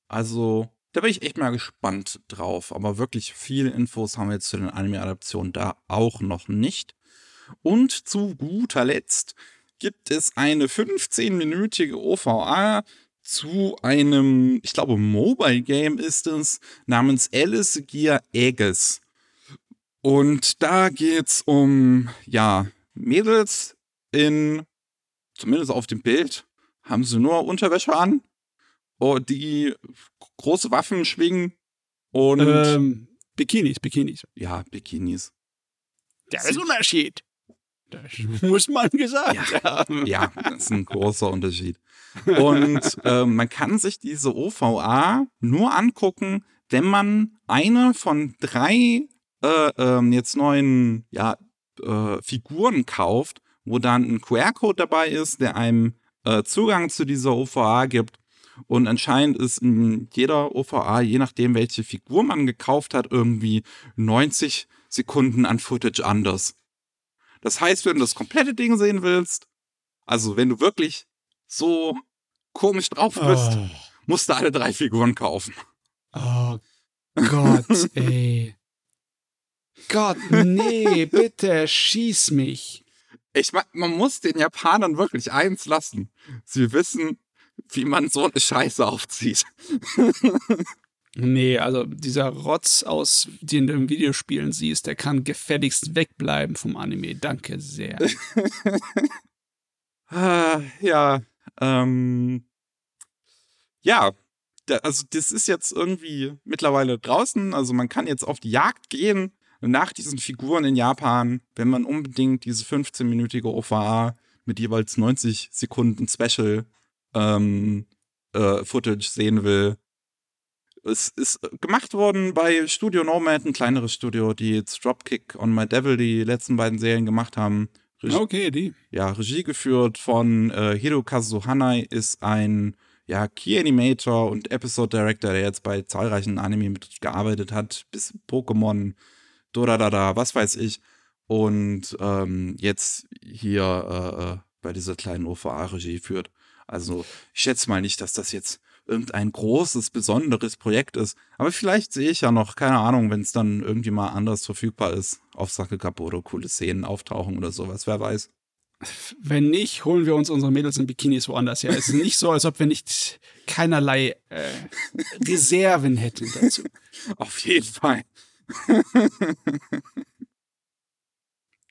S1: Also, da bin ich echt mal gespannt drauf. Aber wirklich viele Infos haben wir jetzt zu den Anime-Adaptionen da auch noch nicht. Und zu guter Letzt gibt es eine 15-minütige OVA zu einem, ich glaube, Mobile Game ist es, namens Alice Gear Aegis. Und da geht's um, ja, Mädels in, zumindest auf dem Bild, haben sie nur Unterwäsche an, und die große Waffen schwingen und.
S2: Ähm, Bikinis, Bikinis.
S1: Ja, Bikinis.
S2: Der ist Unterschied. Das muss man gesagt
S1: ja, haben. Ja, das ist ein großer Unterschied. Und äh, man kann sich diese OVA nur angucken, wenn man eine von drei äh, äh, jetzt neuen ja, äh, Figuren kauft, wo dann ein QR-Code dabei ist, der einem äh, Zugang zu dieser OVA gibt. Und anscheinend ist in jeder OVA, je nachdem, welche Figur man gekauft hat, irgendwie 90 Sekunden an Footage anders. Das heißt, wenn du das komplette Ding sehen willst, also wenn du wirklich so komisch drauf bist, oh. musst du alle drei Figuren kaufen.
S2: Oh Gott, ey. Gott, nee, bitte schieß mich.
S1: Ich meine, man muss den Japanern wirklich eins lassen. Sie wissen, wie man so eine Scheiße aufzieht.
S2: Nee, also dieser Rotz aus, den du im Videospielen siehst, der kann gefälligst wegbleiben vom Anime. Danke sehr.
S1: ah, ja, ähm, ja, also das ist jetzt irgendwie mittlerweile draußen. Also man kann jetzt auf die Jagd gehen nach diesen Figuren in Japan, wenn man unbedingt diese 15-minütige OVA mit jeweils 90 Sekunden Special ähm, äh, Footage sehen will es ist gemacht worden bei Studio Nomad, ein kleineres Studio, die jetzt Dropkick on My Devil die letzten beiden Serien gemacht haben.
S2: Regie, okay, die.
S1: Ja, Regie geführt von äh, Hirokazu Hanai, ist ein ja, Key Animator und Episode Director, der jetzt bei zahlreichen Anime mitgearbeitet hat, bis Pokémon, Doradada, was weiß ich. Und ähm, jetzt hier äh, äh bei dieser kleinen OVA-Regie führt. Also ich schätze mal nicht, dass das jetzt irgendein großes, besonderes Projekt ist. Aber vielleicht sehe ich ja noch, keine Ahnung, wenn es dann irgendwie mal anders verfügbar ist, auf oder coole Szenen auftauchen oder sowas, wer weiß.
S2: Wenn nicht, holen wir uns unsere Mädels in Bikinis woanders her. Es ist nicht so, als ob wir nicht keinerlei äh, Reserven hätten dazu.
S1: Auf jeden Fall.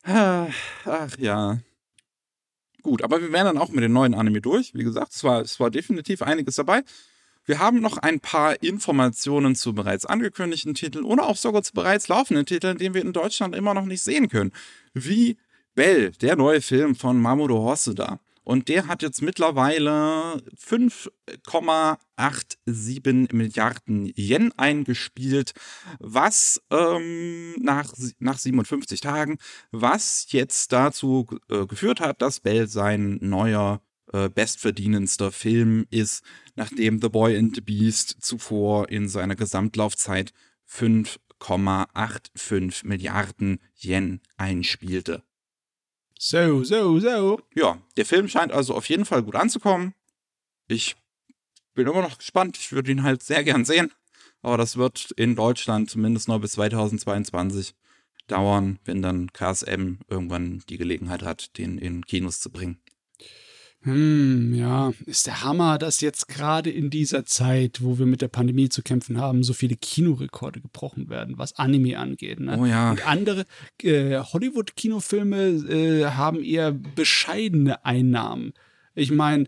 S1: Ach ja. Gut, aber wir wären dann auch mit den neuen Anime durch. Wie gesagt, es war, es war definitiv einiges dabei. Wir haben noch ein paar Informationen zu bereits angekündigten Titeln oder auch sogar zu bereits laufenden Titeln, den wir in Deutschland immer noch nicht sehen können. Wie Bell, der neue Film von Mamoru Hosoda. Und der hat jetzt mittlerweile 5,87 Milliarden Yen eingespielt, was ähm, nach, nach 57 Tagen, was jetzt dazu äh, geführt hat, dass Bell sein neuer äh, bestverdienendster Film ist, nachdem The Boy and the Beast zuvor in seiner Gesamtlaufzeit 5 4,85 Milliarden Yen einspielte.
S2: So, so, so.
S1: Ja, der Film scheint also auf jeden Fall gut anzukommen. Ich bin immer noch gespannt. Ich würde ihn halt sehr gern sehen. Aber das wird in Deutschland zumindest noch bis 2022 dauern, wenn dann KSM irgendwann die Gelegenheit hat, den in Kinos zu bringen.
S2: Hm, ja, ist der Hammer, dass jetzt gerade in dieser Zeit, wo wir mit der Pandemie zu kämpfen haben, so viele Kinorekorde gebrochen werden, was Anime angeht. Ne?
S1: Oh ja.
S2: Und andere äh, Hollywood-Kinofilme äh, haben eher bescheidene Einnahmen. Ich meine,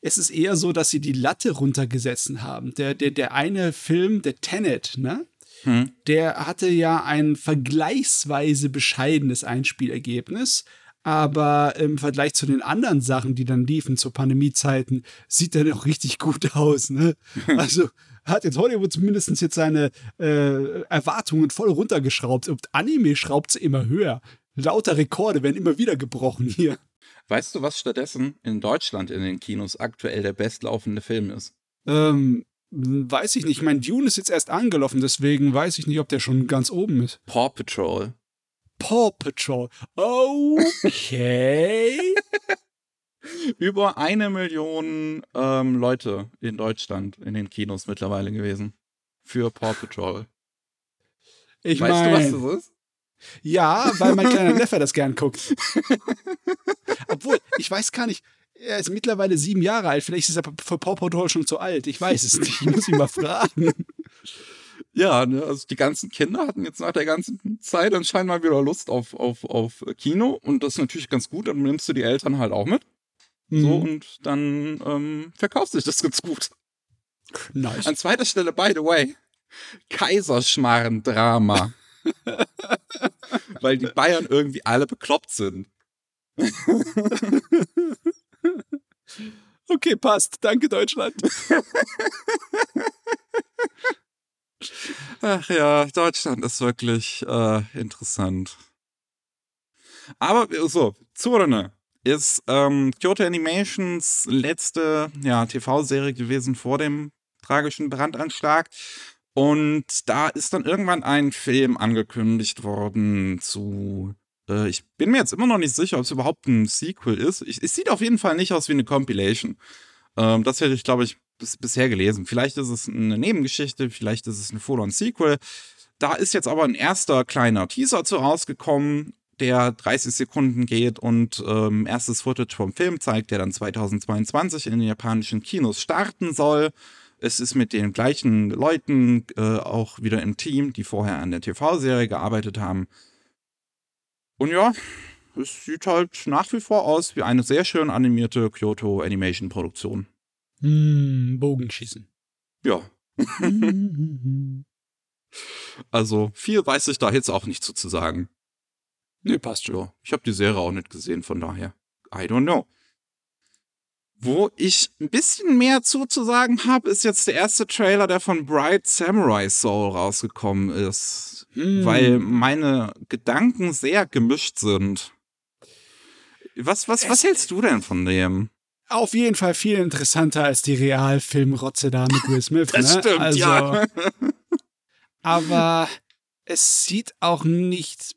S2: es ist eher so, dass sie die Latte runtergesetzt haben. Der, der, der eine Film, der Tenet, ne?
S1: Hm.
S2: Der hatte ja ein vergleichsweise bescheidenes Einspielergebnis. Aber im Vergleich zu den anderen Sachen, die dann liefen zu Pandemiezeiten, sieht er doch richtig gut aus. Ne? Also hat jetzt Hollywood zumindest jetzt seine äh, Erwartungen voll runtergeschraubt. Und Anime schraubt sie immer höher. Lauter Rekorde werden immer wieder gebrochen hier.
S1: Weißt du, was stattdessen in Deutschland in den Kinos aktuell der bestlaufende Film ist?
S2: Ähm, weiß ich nicht. Ich meine, Dune ist jetzt erst angelaufen, deswegen weiß ich nicht, ob der schon ganz oben ist.
S1: Paw Patrol.
S2: Paw Patrol. Okay.
S1: Über eine Million ähm, Leute in Deutschland in den Kinos mittlerweile gewesen. Für Paw Patrol.
S2: Ich
S1: weißt
S2: mein,
S1: du, was das ist?
S2: Ja, weil mein kleiner Neffe das gern guckt. Obwohl, ich weiß gar nicht, er ist mittlerweile sieben Jahre alt. Vielleicht ist er für Paw Patrol schon zu alt. Ich weiß es nicht. Ich muss ihn mal fragen.
S1: Ja, ne, also die ganzen Kinder hatten jetzt nach der ganzen Zeit anscheinend mal wieder Lust auf, auf, auf Kino und das ist natürlich ganz gut, dann nimmst du die Eltern halt auch mit. So,
S2: Mhm.
S1: und dann ähm, verkauft sich das ganz gut.
S2: Nice.
S1: An zweiter Stelle, by the way, Kaiserschmarrn-Drama. Weil die Bayern irgendwie alle bekloppt sind.
S2: Okay, passt. Danke, Deutschland.
S1: Ach ja, Deutschland ist wirklich äh, interessant. Aber so, Zurne ist ähm, Kyoto Animations letzte ja, TV-Serie gewesen vor dem tragischen Brandanschlag. Und da ist dann irgendwann ein Film angekündigt worden zu. Äh, ich bin mir jetzt immer noch nicht sicher, ob es überhaupt ein Sequel ist. Ich, es sieht auf jeden Fall nicht aus wie eine Compilation. Ähm, das hätte ich, glaube ich, bis, bisher gelesen. Vielleicht ist es eine Nebengeschichte, vielleicht ist es ein Full-on-Sequel. Da ist jetzt aber ein erster kleiner Teaser zu rausgekommen, der 30 Sekunden geht und ähm, erstes Footage vom Film zeigt, der dann 2022 in den japanischen Kinos starten soll. Es ist mit den gleichen Leuten äh, auch wieder im Team, die vorher an der TV-Serie gearbeitet haben. Und ja, es sieht halt nach wie vor aus wie eine sehr schön animierte Kyoto Animation Produktion.
S2: Hm, Bogenschießen.
S1: Ja, also viel weiß ich da jetzt auch nicht zu, zu sagen.
S2: nee, passt schon.
S1: Ja, ich habe die Serie auch nicht gesehen, von daher. I don't know. Wo ich ein bisschen mehr zu, zu sagen habe, ist jetzt der erste Trailer, der von Bright Samurai Soul rausgekommen ist.
S2: Hm.
S1: Weil meine Gedanken sehr gemischt sind. Was, was, was hältst du denn von dem?
S2: Auf jeden Fall viel interessanter als die Realfilmrotze da mit Will Smith.
S1: Das
S2: ne?
S1: stimmt,
S2: also,
S1: ja.
S2: Aber es sieht auch nicht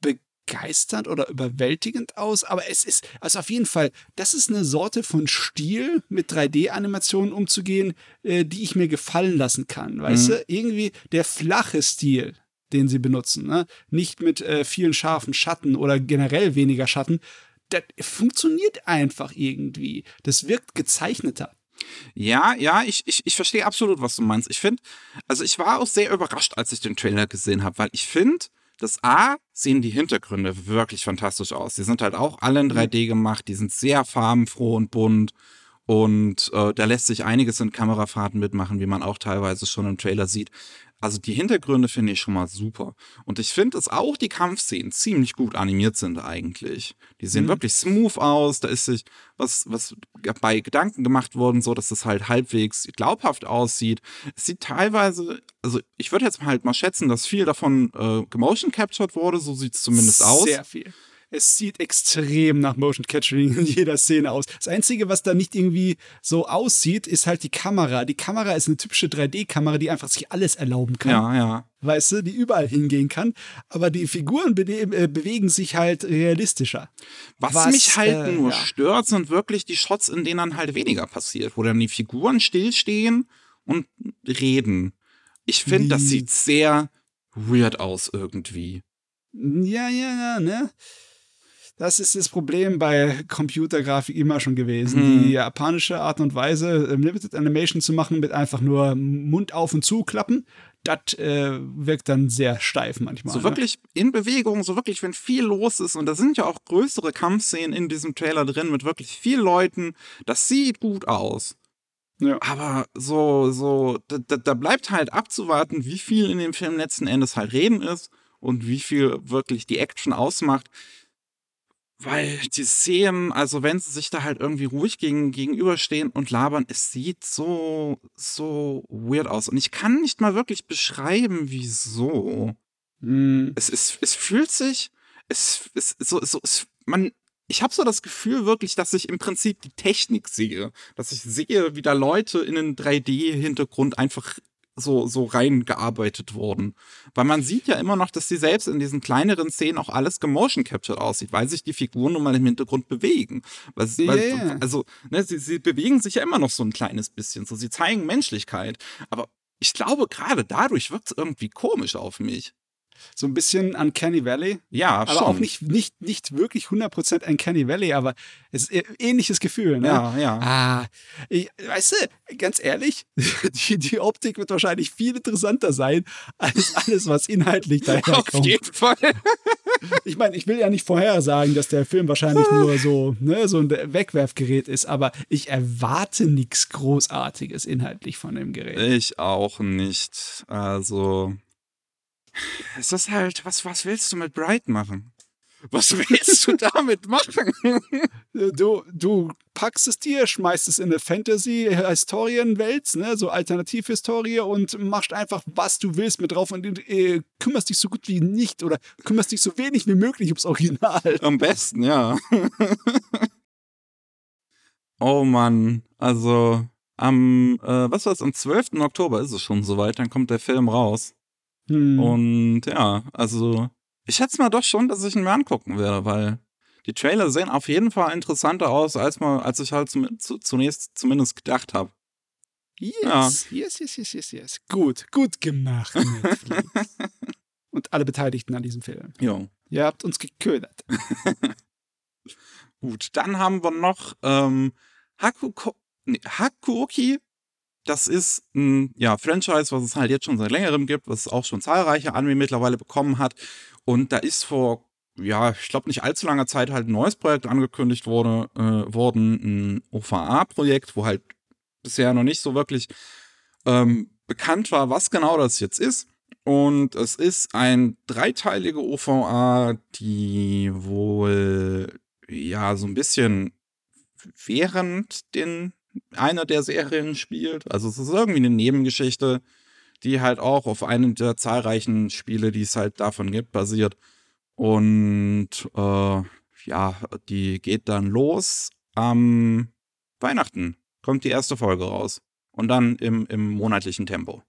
S2: begeisternd oder überwältigend aus, aber es ist, also auf jeden Fall, das ist eine Sorte von Stil, mit 3D-Animationen umzugehen, äh, die ich mir gefallen lassen kann. Weißt
S1: Mhm.
S2: du, irgendwie der flache Stil, den sie benutzen, ne? nicht mit äh, vielen scharfen Schatten oder generell weniger Schatten. Das funktioniert einfach irgendwie. Das wirkt gezeichneter.
S1: Ja, ja, ich, ich, ich verstehe absolut, was du meinst. Ich finde, also ich war auch sehr überrascht, als ich den Trailer gesehen habe, weil ich finde, das A sehen die Hintergründe wirklich fantastisch aus. Die sind halt auch alle in 3D gemacht, die sind sehr farbenfroh und bunt. Und äh, da lässt sich einiges in Kamerafahrten mitmachen, wie man auch teilweise schon im Trailer sieht. Also die Hintergründe finde ich schon mal super. Und ich finde, dass auch die Kampfszenen ziemlich gut animiert sind eigentlich. Die sehen
S2: Mhm.
S1: wirklich smooth aus. Da ist sich was, was bei Gedanken gemacht worden, so dass es halt halbwegs glaubhaft aussieht. Es sieht teilweise, also ich würde jetzt halt mal schätzen, dass viel davon äh, gemotion captured wurde, so sieht es zumindest aus.
S2: Sehr viel. Es sieht extrem nach Motion Capturing in jeder Szene aus. Das Einzige, was da nicht irgendwie so aussieht, ist halt die Kamera. Die Kamera ist eine typische 3D-Kamera, die einfach sich alles erlauben kann.
S1: Ja, ja.
S2: Weißt du, die überall hingehen kann. Aber die Figuren be äh, bewegen sich halt realistischer.
S1: Was,
S2: Was,
S1: mich halt
S2: äh,
S1: nur
S2: ja.
S1: stört, sind wirklich die Shots, in denen dann halt weniger passiert, wo dann die Figuren stillstehen und reden. Ich finde, das sieht sehr weird aus irgendwie.
S2: Ja, ja, ja, ne? Das ist das Problem bei Computergrafik immer schon gewesen.
S1: Mhm.
S2: Die japanische Art und Weise, ähm, Limited Animation zu machen mit einfach nur Mund auf und zu klappen, das äh, wirkt dann sehr steif manchmal.
S1: So
S2: ne?
S1: wirklich in Bewegung, so wirklich, wenn viel los ist. Und da sind ja auch größere Kampfszenen in diesem Trailer drin mit wirklich viel Leuten. Das sieht gut aus.
S2: Ja.
S1: Aber so, so, da, da bleibt halt abzuwarten, wie viel in dem Film letzten Endes halt reden ist und wie viel wirklich die Action ausmacht. Weil die Szenen, also wenn sie sich da halt irgendwie ruhig gegen, gegenüberstehen und labern, es sieht so, so weird aus. Und ich kann nicht mal wirklich beschreiben, wieso.
S2: Mm,
S1: Es, es, es fühlt sich, es, es, so, so, es, man, ich habe so das Gefühl wirklich, dass ich im Prinzip die Technik sehe. Dass ich sehe, wie da Leute in einen 3D-Hintergrund einfach so, so reingearbeitet wurden. Weil man sieht ja immer noch, dass sie selbst in diesen kleineren Szenen auch alles gemotion captured aussieht, weil sich die Figuren nun mal im Hintergrund bewegen. Weil,
S2: Ja,
S1: weil. Also, ne, sie, sie bewegen sich ja immer noch so ein kleines bisschen. So, sie zeigen Menschlichkeit. Aber ich glaube, gerade dadurch wirkt es irgendwie komisch auf mich.
S2: So ein bisschen Uncanny Valley.
S1: Ja,
S2: Aber
S1: schon.
S2: auch nicht, nicht, nicht wirklich 100% Uncanny Valley, aber es ist ein ähnliches Gefühl. Ne?
S1: Ja, ja.
S2: Ah, ich, weißt du, ganz ehrlich, die, die Optik wird wahrscheinlich viel interessanter sein als alles, was inhaltlich
S1: Auf
S2: daherkommt.
S1: jeden Fall.
S2: Ich meine, ich will ja nicht vorhersagen, dass der Film wahrscheinlich nur so, ne, so ein Wegwerfgerät ist, aber ich erwarte nichts Großartiges inhaltlich von dem Gerät.
S1: Ich auch nicht. Also. Es ist halt, was, was willst du mit Bright machen? Was willst du damit machen?
S2: Du, du packst es dir, schmeißt es in eine Fantasy-Historienwelt, ne, so Alternativhistorie und machst einfach, was du willst mit drauf und äh, kümmerst dich so gut wie nicht oder kümmerst dich so wenig wie möglich ums Original.
S1: Am besten, ja. oh Mann. Also, am, äh, was war's, am 12. Oktober ist es schon soweit, dann kommt der Film raus.
S2: Hm.
S1: Und ja, also, ich schätze mal doch schon, dass ich ihn mir angucken werde, weil die Trailer sehen auf jeden Fall interessanter aus, als, mal, als ich halt zum, zu, zunächst zumindest gedacht habe.
S2: Yes, yes, yes, yes, yes, yes. Gut, gut gemacht, Netflix. und alle Beteiligten an diesem Film.
S1: Jo.
S2: Ihr habt uns geködert.
S1: Gut, dann haben wir noch ähm, Hakuko, nee, Hakuoki. Das ist ein ja, Franchise, was es halt jetzt schon seit längerem gibt, was auch schon zahlreiche Anime mittlerweile bekommen hat. Und da ist vor, ja, ich glaube nicht allzu langer Zeit halt ein neues Projekt angekündigt wurde, äh, worden, ein OVA-Projekt, wo halt bisher noch nicht so wirklich ähm, bekannt war, was genau das jetzt ist. Und es ist ein dreiteilige OVA, die wohl ja so ein bisschen während den einer der Serien spielt. Also es ist irgendwie eine Nebengeschichte, die halt auch auf einem der zahlreichen Spiele, die es halt davon gibt, basiert. Und äh, ja, die geht dann los am Weihnachten. Kommt die erste Folge raus. Und dann im, im monatlichen Tempo.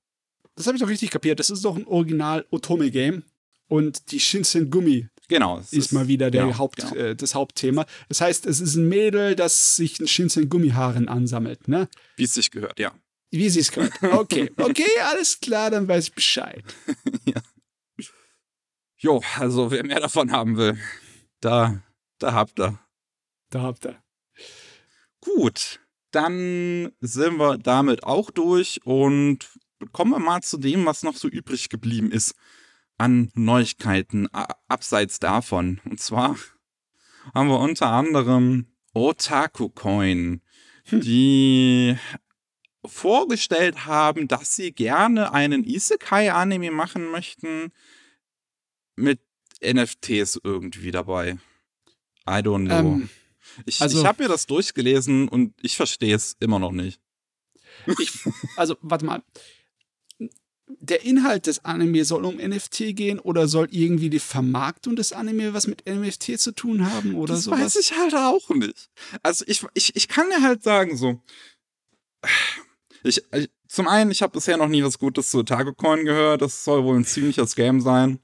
S2: Das habe ich doch richtig kapiert. Das ist doch ein Original Otome-Game. Und die Shinsen Gumi
S1: Genau. es
S2: ist, mal wieder der
S1: genau,
S2: Haupt,
S1: genau.
S2: äh, das Hauptthema. Das heißt, es ist ein Mädel, das sich ein Shinsen Gummihaaren ansammelt, ne?
S1: Wie es sich gehört, ja.
S2: Wie sie es gehört. Okay, okay, alles klar, dann weiß ich Bescheid.
S1: Jo, also wer mehr davon haben will, da, da habt ihr.
S2: Da habt ihr.
S1: Gut, dann sind wir damit auch durch und kommen wir mal zu dem, was noch so übrig geblieben ist an Neuigkeiten abseits davon. Und zwar haben wir unter anderem Otaku Coin, die vorgestellt haben, dass sie gerne einen Isekai-Anime machen möchten mit NFTs irgendwie dabei. I don't know.
S2: Ähm,
S1: Ich,
S2: Also-
S1: ich habe mir das durchgelesen und ich verstehe es immer noch nicht.
S2: ich, also, warte mal. Der Inhalt des Anime soll um NFT gehen oder soll irgendwie die Vermarktung des Anime was mit NFT zu tun haben oder
S1: das
S2: sowas?
S1: weiß ich halt auch nicht. Also ich, ich, ich kann dir halt sagen, so. Ich, ich zum einen, ich habe bisher noch nie was Gutes zu Tagecoin gehört. Das soll wohl ein ziemlicher Scam sein.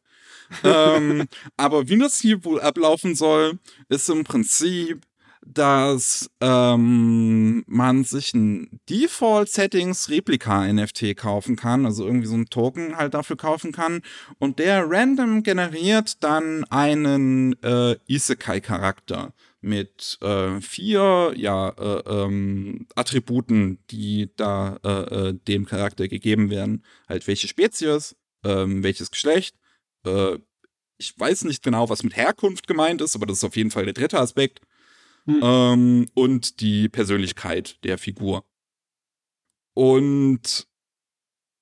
S1: ähm, aber wie das hier wohl ablaufen soll, ist im Prinzip, dass ähm, man sich ein Default-Settings-Replika-NFT kaufen kann, also irgendwie so ein Token halt dafür kaufen kann. Und der random generiert dann einen äh, Isekai-Charakter mit äh, vier ja, äh, ähm, Attributen, die da äh, äh, dem Charakter gegeben werden. Halt welche Spezies, ähm, welches Geschlecht. Äh, ich weiß nicht genau, was mit Herkunft gemeint ist, aber das ist auf jeden Fall der dritte Aspekt.
S2: Hm.
S1: Ähm, und die Persönlichkeit der Figur. Und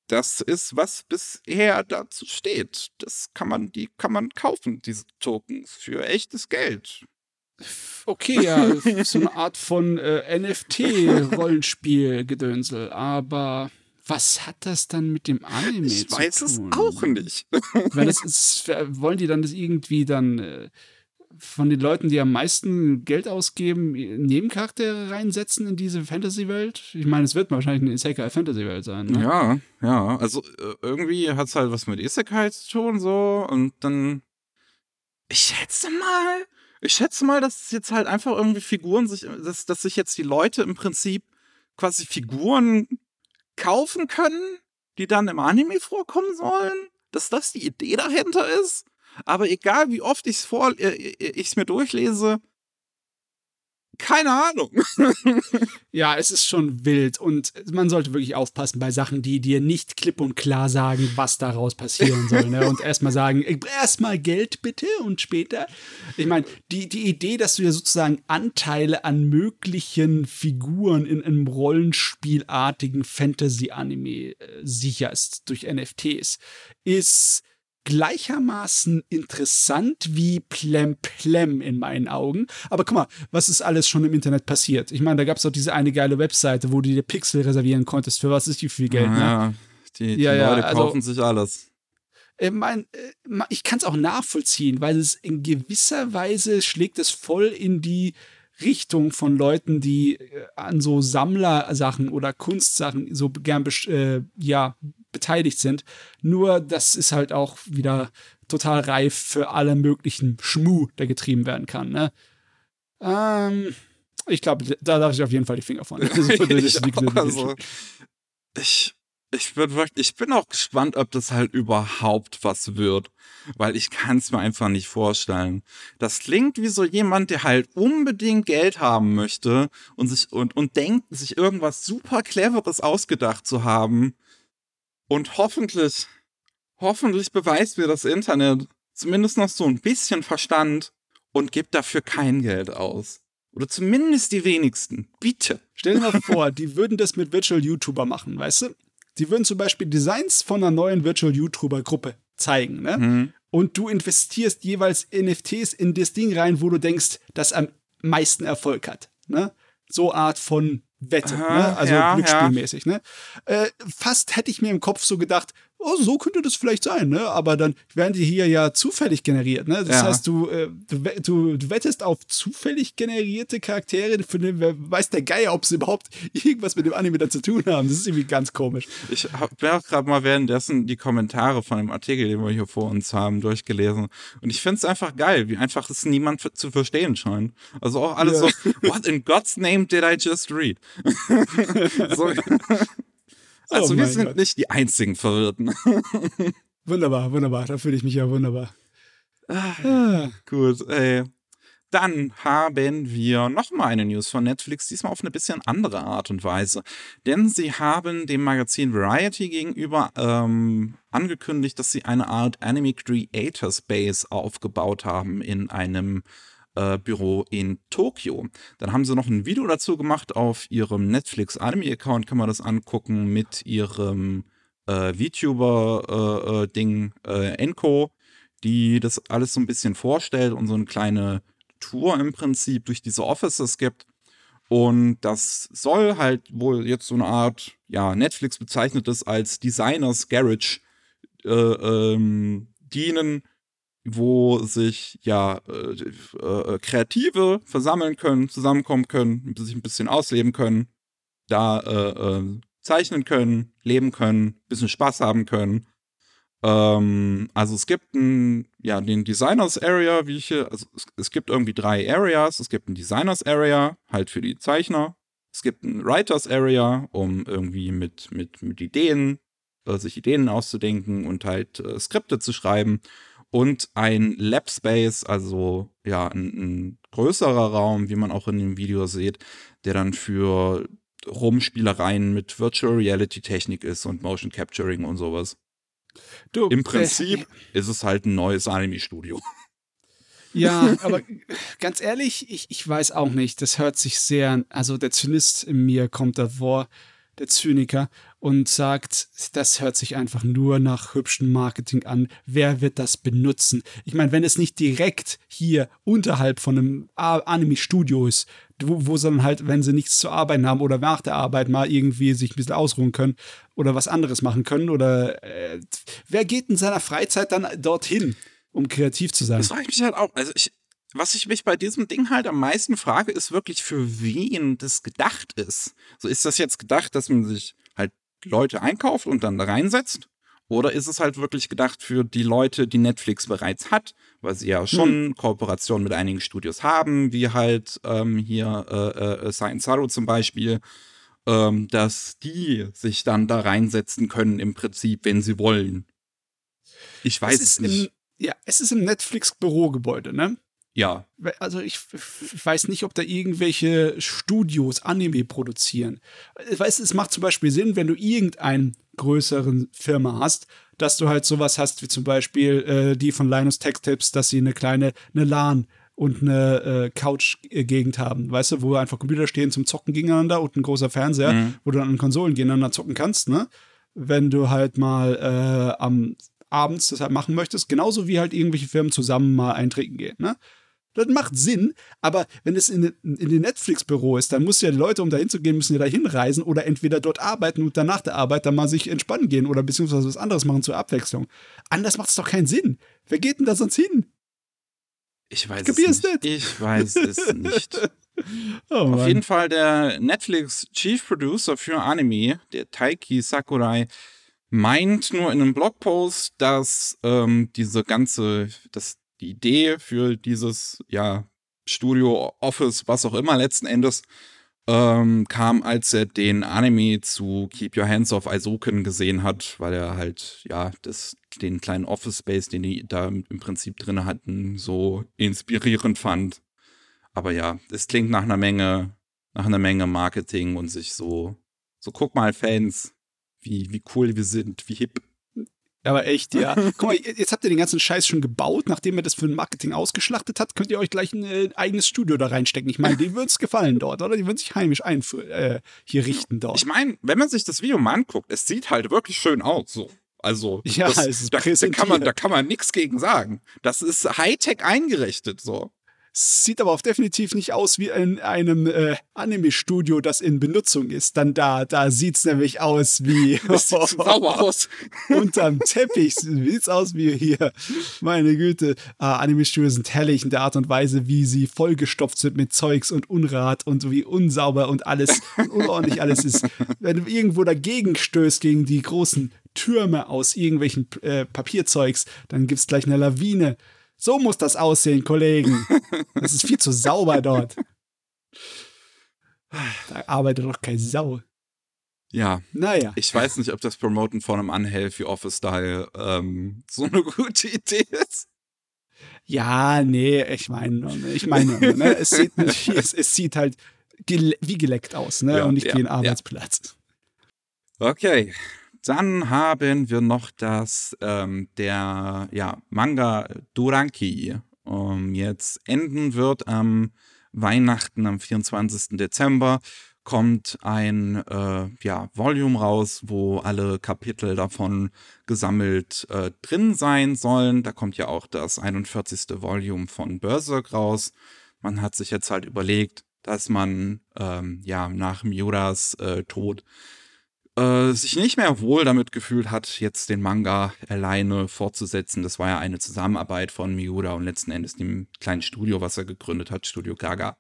S1: das ist, was bisher dazu steht. Das kann man, die kann man kaufen, diese Tokens, für echtes Geld.
S2: Okay, ja, so eine Art von äh, NFT-Rollenspiel-Gedönsel. Aber was hat das dann mit dem Anime
S1: Ich
S2: zu
S1: weiß es
S2: tun?
S1: auch nicht.
S2: Weil das ist, wollen die dann das irgendwie dann äh, von den Leuten, die am meisten Geld ausgeben, Nebencharaktere reinsetzen in diese Fantasy-Welt? Ich meine, es wird wahrscheinlich eine Isekai-Fantasy-Welt sein. Ne?
S1: Ja, ja. Also äh, irgendwie hat es halt was mit Isekai zu tun, so. Und dann. Ich schätze mal. Ich schätze mal, dass jetzt halt einfach irgendwie Figuren sich, dass, dass sich jetzt die Leute im Prinzip quasi Figuren kaufen können, die dann im Anime vorkommen sollen. Dass das die Idee dahinter ist. Aber egal wie oft ich es vor, äh, ich's mir durchlese, keine Ahnung.
S2: Ja, es ist schon wild und man sollte wirklich aufpassen bei Sachen, die dir nicht klipp und klar sagen, was daraus passieren soll. Ne? Und erstmal sagen, erstmal Geld bitte und später. Ich meine, die, die Idee, dass du ja sozusagen Anteile an möglichen Figuren in einem rollenspielartigen Fantasy-Anime äh, sicherst durch NFTs, ist gleichermaßen interessant wie Plemplem in meinen Augen. Aber guck mal, was ist alles schon im Internet passiert? Ich meine, da gab es doch diese eine geile Webseite, wo du dir Pixel reservieren konntest. Für was ist die viel Geld, ne?
S1: Ja, die, die
S2: Ja, ja,
S1: Leute
S2: also-
S1: kaufen sich alles.
S2: Ich, mein, äh, ich kann es auch nachvollziehen, weil es in gewisser Weise schlägt es voll in die Richtung von Leuten, die äh, an so Sammlersachen oder Kunstsachen so gern äh, ja, beteiligt sind. Nur das ist halt auch wieder total reif für alle möglichen Schmu, der getrieben werden kann. Ne? Ähm, ich glaube, da darf ich auf jeden Fall die Finger von.
S1: Ich, also, ich, ich bin wirklich, ich bin auch gespannt, ob das halt überhaupt was wird. Weil ich kann es mir einfach nicht vorstellen. Das klingt wie so jemand, der halt unbedingt Geld haben möchte und sich und, und denkt, sich irgendwas super Cleveres ausgedacht zu haben. Und hoffentlich, hoffentlich beweist mir das Internet zumindest noch so ein bisschen Verstand und gibt dafür kein Geld aus. Oder zumindest die wenigsten. Bitte.
S2: Stell dir mal vor, die würden das mit Virtual YouTuber machen, weißt du? Die würden zum Beispiel Designs von einer neuen Virtual YouTuber-Gruppe zeigen, ne?
S1: Mhm.
S2: Und du investierst jeweils NFTs in das Ding rein, wo du denkst, das am meisten Erfolg hat, ne? So Art von Wette,
S1: Aha,
S2: ne? Also
S1: ja,
S2: glücksspielmäßig, ne? Äh, fast hätte ich mir im Kopf so gedacht, oh, so könnte das vielleicht sein, ne? Aber dann werden die hier ja zufällig generiert, ne? Das
S1: Ja.
S2: heißt, du, äh, du, du, wettest auf zufällig generierte Charaktere, für den wer weiß der Geier, ob sie überhaupt irgendwas mit dem Anime da zu tun haben. Das ist irgendwie ganz komisch.
S1: Ich habe auch gerade mal währenddessen die Kommentare von dem Artikel, den wir hier vor uns haben, durchgelesen. Und ich finde es einfach geil, wie einfach es niemand zu verstehen scheint. Also auch alles
S2: Ja.
S1: so, what in God's name did I just read? so, also
S2: Oh
S1: wir sind
S2: Gott.
S1: nicht die einzigen Verwirrten.
S2: Wunderbar, wunderbar. Da fühle ich mich ja wunderbar. Ah.
S1: Gut, ey. Dann haben wir nochmal eine News von Netflix, diesmal auf eine bisschen andere Art und Weise. Denn sie haben dem Magazin Variety gegenüber ähm, angekündigt, dass sie eine Art Anime Creator Space aufgebaut haben in einem äh, Büro in Tokio. Dann haben sie noch ein Video dazu gemacht auf ihrem Netflix Anime-Account, kann man das angucken mit ihrem äh, VTuber-Ding äh, Enko, die das alles so ein bisschen vorstellt und so eine kleine Tour im Prinzip durch diese Offices gibt. Und das soll halt wohl jetzt so eine Art, ja, Netflix bezeichnet es als Designers Garage äh, ähm, dienen, wo sich ja äh, äh, Kreative versammeln können, zusammenkommen können, sich ein bisschen ausleben können, da äh, äh, zeichnen können, leben können, bisschen Spaß haben können. Ähm, also es gibt ein, ja, den Designers Area, wie ich hier, also es, es gibt irgendwie drei Areas. Es gibt ein Designers Area, halt für die Zeichner. Es gibt ein Writers Area, um irgendwie mit, mit, mit Ideen, äh, sich Ideen auszudenken und halt äh, Skripte zu schreiben. Und ein Lab Space, also ja, ein, ein größerer Raum, wie man auch in dem Video sieht, der dann für Rumspielereien mit Virtual Reality Technik ist und Motion Capturing und sowas.
S2: Du,
S1: Im Prinzip äh, ist es halt ein neues Anime-Studio.
S2: Ja, aber ganz ehrlich, ich, ich weiß auch nicht. Das hört sich sehr, also der Zynist in mir kommt davor, der Zyniker, und sagt, das hört sich einfach nur nach hübschem Marketing an. Wer wird das benutzen? Ich meine, wenn es nicht direkt hier unterhalb von einem Anime-Studio ist, wo, wo sie dann halt, wenn sie nichts zu arbeiten haben oder nach der Arbeit mal irgendwie sich ein bisschen ausruhen können oder was anderes machen können oder äh, wer geht in seiner Freizeit dann dorthin, um kreativ zu sein?
S1: Das frage ich mich halt auch. Also ich, was ich mich bei diesem Ding halt am meisten frage, ist wirklich, für wen das gedacht ist. So ist das jetzt gedacht, dass man sich Leute einkauft und dann da reinsetzt? Oder ist es halt wirklich gedacht für die Leute, die Netflix bereits hat, weil sie ja schon hm. Kooperationen mit einigen Studios haben, wie halt ähm, hier äh, äh, Science Zero zum Beispiel, ähm, dass die sich dann da reinsetzen können im Prinzip, wenn sie wollen. Ich weiß es nicht.
S2: Im, ja, es ist im Netflix-Bürogebäude, ne?
S1: Ja.
S2: Also ich, ich, weiß nicht, ob da irgendwelche Studios Anime produzieren. Weißt, es macht zum Beispiel Sinn, wenn du irgendeinen größeren Firma hast, dass du halt sowas hast, wie zum Beispiel äh, die von Linus Tech Tips, dass sie eine kleine, eine LAN und eine äh, Couch-Gegend haben, weißt du, wo einfach Computer stehen zum Zocken gegeneinander und ein großer Fernseher, mhm. wo du dann an Konsolen gegeneinander zocken kannst, ne? Wenn du halt mal äh, am abends das halt machen möchtest, genauso wie halt irgendwelche Firmen zusammen mal eintrinken gehen, ne? Das macht Sinn, aber wenn es in, in den Netflix-Büro ist, dann muss ja die Leute, um da hinzugehen, müssen ja da hinreisen oder entweder dort arbeiten und dann nach der Arbeit dann mal sich entspannen gehen oder beziehungsweise was anderes machen zur Abwechslung. Anders macht es doch keinen Sinn. Wer geht denn da sonst hin?
S1: Ich weiß ich es nicht. nicht. Ich weiß es nicht. oh, Auf jeden Fall der Netflix Chief Producer für Anime, der Taiki Sakurai, meint nur in einem Blogpost, dass ähm, diese ganze, das die Idee für dieses, ja, Studio, Office, was auch immer letzten Endes, ähm, kam, als er den Anime zu Keep Your Hands Off Aizoken gesehen hat, weil er halt, ja, das, den kleinen Office Space, den die da im Prinzip drin hatten, so inspirierend fand. Aber ja, es klingt nach einer Menge, nach einer Menge Marketing und sich so, so guck mal, Fans, wie, wie cool wir sind, wie hip.
S2: Aber echt, ja. Guck mal, jetzt habt ihr den ganzen Scheiß schon gebaut, nachdem ihr das für ein Marketing ausgeschlachtet habt, könnt ihr euch gleich ein äh, eigenes Studio da reinstecken. Ich meine, denen würde es gefallen dort, oder? Die würden sich heimisch ein äh, hier richten dort.
S1: Ich meine, wenn man sich das Video mal anguckt, es sieht halt wirklich schön aus, so. Also,
S2: ja,
S1: das, da, da kann man, da kann man nichts gegen sagen. Das ist Hightech eingerichtet, so.
S2: Sieht aber auch definitiv nicht aus wie in einem äh, Anime-Studio, das in Benutzung ist. Dann da, da sieht's nämlich aus wie
S1: das sieht sauber aus.
S2: unterm Teppich sieht's aus wie hier. Meine Güte, äh, Anime-Studios sind herrlich in der Art und Weise, wie sie vollgestopft sind mit Zeugs und Unrat und wie unsauber und alles unordentlich alles ist. Wenn du irgendwo dagegen stößt gegen die großen Türme aus irgendwelchen äh, Papierzeugs, dann gibt's gleich eine Lawine. So muss das aussehen, Kollegen. Das ist viel zu sauber dort. Da arbeitet doch kein Sau.
S1: Ja.
S2: Naja.
S1: Ich weiß nicht, ob das Promoten von einem Unhealthy Office Style ähm, so eine gute Idee ist.
S2: Ja, nee, ich meine, ich meine, ne, es, sieht, es, es sieht halt gele wie geleckt aus, ne, ja, und nicht ja, wie ein Arbeitsplatz.
S1: Ja. Okay, dann haben wir noch das, ähm, der ja, Manga Duranki um, jetzt enden wird am Weihnachten am 24. Dezember kommt ein äh, ja, Volume raus, wo alle Kapitel davon gesammelt äh, drin sein sollen. Da kommt ja auch das 41. Volume von Berserk raus. Man hat sich jetzt halt überlegt, dass man ähm, ja nach Miuras äh, Tod äh, sich nicht mehr wohl damit gefühlt hat, jetzt den Manga alleine fortzusetzen. Das war ja eine Zusammenarbeit von Miura und letzten Endes dem kleinen Studio, was er gegründet hat, Studio Gaga.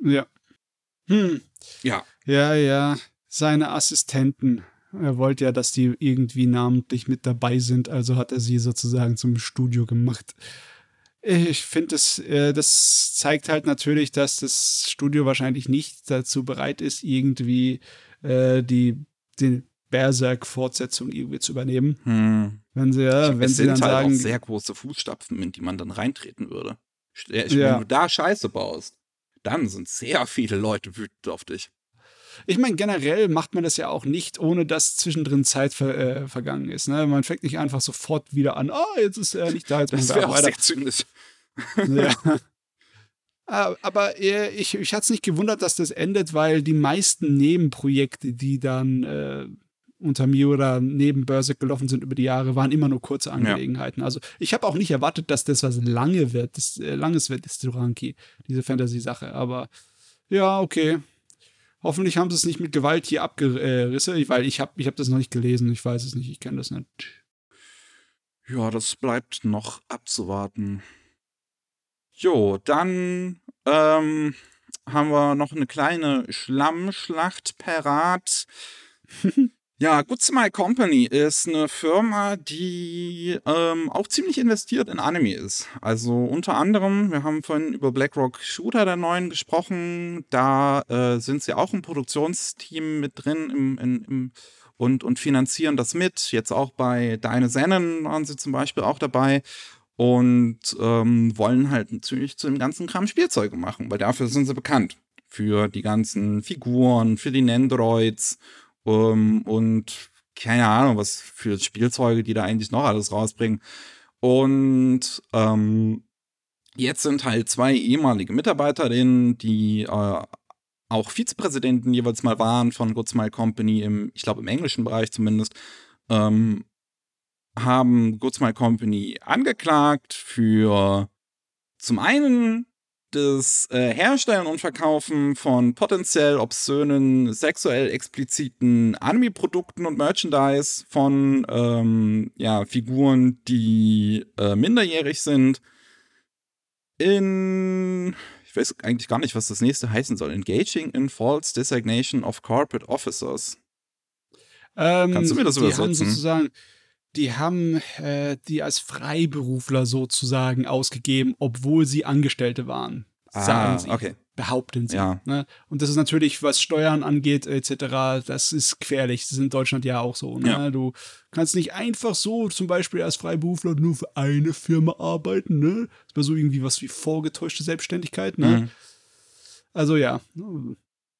S2: Ja. Hm.
S1: Ja.
S2: Ja, ja. Seine Assistenten. Er wollte ja, dass die irgendwie namentlich mit dabei sind, also hat er sie sozusagen zum Studio gemacht. Ich finde, das, äh, das zeigt halt natürlich, dass das Studio wahrscheinlich nicht dazu bereit ist, irgendwie äh, die, die Berserk-Fortsetzung irgendwie zu übernehmen.
S1: Hm.
S2: Wenn sie, ja, wenn
S1: es
S2: sie
S1: sind
S2: dann
S1: halt
S2: sagen,
S1: auch sehr große Fußstapfen, in die man dann reintreten würde. Ich,
S2: Ja.
S1: Wenn du da Scheiße baust, dann sind sehr viele Leute wütend auf dich.
S2: Ich meine, generell macht man das ja auch nicht, ohne dass zwischendrin Zeit ver äh, vergangen ist. Ne? Man fängt nicht einfach sofort wieder an, ah, jetzt ist er nicht da, jetzt
S1: Das
S2: machen wir
S1: auch
S2: weiter.
S1: sehr zynisch.
S2: Ja. Ah, Aber äh, ich, ich hatte es nicht gewundert, dass das endet, weil die meisten Nebenprojekte, die dann äh, unter Miura neben Berserk gelaufen sind über die Jahre, waren immer nur kurze Angelegenheiten. Also ich habe auch nicht erwartet, dass das was lange wird, das, äh, langes wird, das Duranki, diese Fantasy-Sache. Aber ja, okay. Hoffentlich haben sie es nicht mit Gewalt hier abgerissen, weil ich habe ich hab das noch nicht gelesen. Ich weiß es nicht, ich kenne das nicht.
S1: Ja, das bleibt noch abzuwarten. Jo, dann ähm, haben wir noch eine kleine Schlammschlacht parat. ja, Good Smile Company ist eine Firma, die ähm, auch ziemlich investiert in Anime ist. Also unter anderem, wir haben vorhin über BlackRock Shooter der neuen gesprochen. Da äh, sind sie auch im Produktionsteam mit drin im, in, im und, und finanzieren das mit. Jetzt auch bei Deine Sennen waren sie zum Beispiel auch dabei und ähm, wollen halt natürlich zu dem ganzen Kram Spielzeuge machen, weil dafür sind sie bekannt. Für die ganzen Figuren, für die Nendroids ähm, und keine Ahnung, was für Spielzeuge, die da eigentlich noch alles rausbringen. Und ähm, jetzt sind halt zwei ehemalige Mitarbeiterinnen, die äh, auch Vizepräsidenten jeweils mal waren von Good Smile Company, im, ich glaube im englischen Bereich zumindest, ähm, haben Good Smile Company angeklagt für zum einen das äh, Herstellen und Verkaufen von potenziell obszönen, sexuell expliziten Anime-Produkten und Merchandise von ähm, ja, Figuren, die äh, minderjährig sind. In ich weiß eigentlich gar nicht, was das nächste heißen soll. Engaging in false designation of corporate officers.
S2: Ähm,
S1: Kannst du mir das
S2: die haben
S1: übersetzen?
S2: Die haben äh, die als Freiberufler sozusagen ausgegeben, obwohl sie Angestellte waren. Sagen sie.
S1: Ah, okay.
S2: Behaupten sie.
S1: Ja.
S2: Ne? Und das ist natürlich, was Steuern angeht, etc., das ist gefährlich. Das ist in Deutschland ja auch so. Ne?
S1: Ja.
S2: Du kannst nicht einfach so zum Beispiel als Freiberufler nur für eine Firma arbeiten. Ne? Das wäre so irgendwie was wie vorgetäuschte Selbstständigkeit. Ne?
S1: Mhm.
S2: Also ja.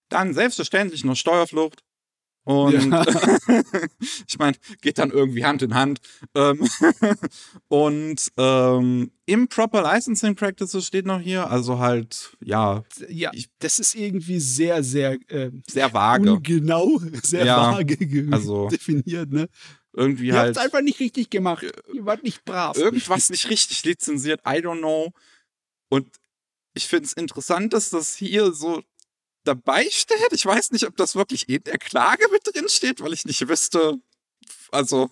S1: Dann selbstverständlich noch Steuerflucht. Und
S2: Ja.
S1: ich meine, geht dann irgendwie Hand in Hand. Ähm, und ähm, Improper Licensing Practices steht noch hier. Also halt, ja,
S2: Ja,
S1: Ich-
S2: das ist irgendwie sehr, sehr äh,
S1: sehr vage.
S2: ungenau, sehr
S1: Ja,
S2: vage ge-
S1: also-
S2: definiert, ne?
S1: Irgendwie
S2: Ihr
S1: halt
S2: habt einfach nicht richtig gemacht. Ihr wart nicht brav.
S1: irgendwas nicht richtig lizenziert. I don't know. Und ich finde es interessant, dass das hier so dabei steht. Ich weiß nicht, ob das wirklich in der Klage mit drin steht, weil ich nicht wüsste. Also,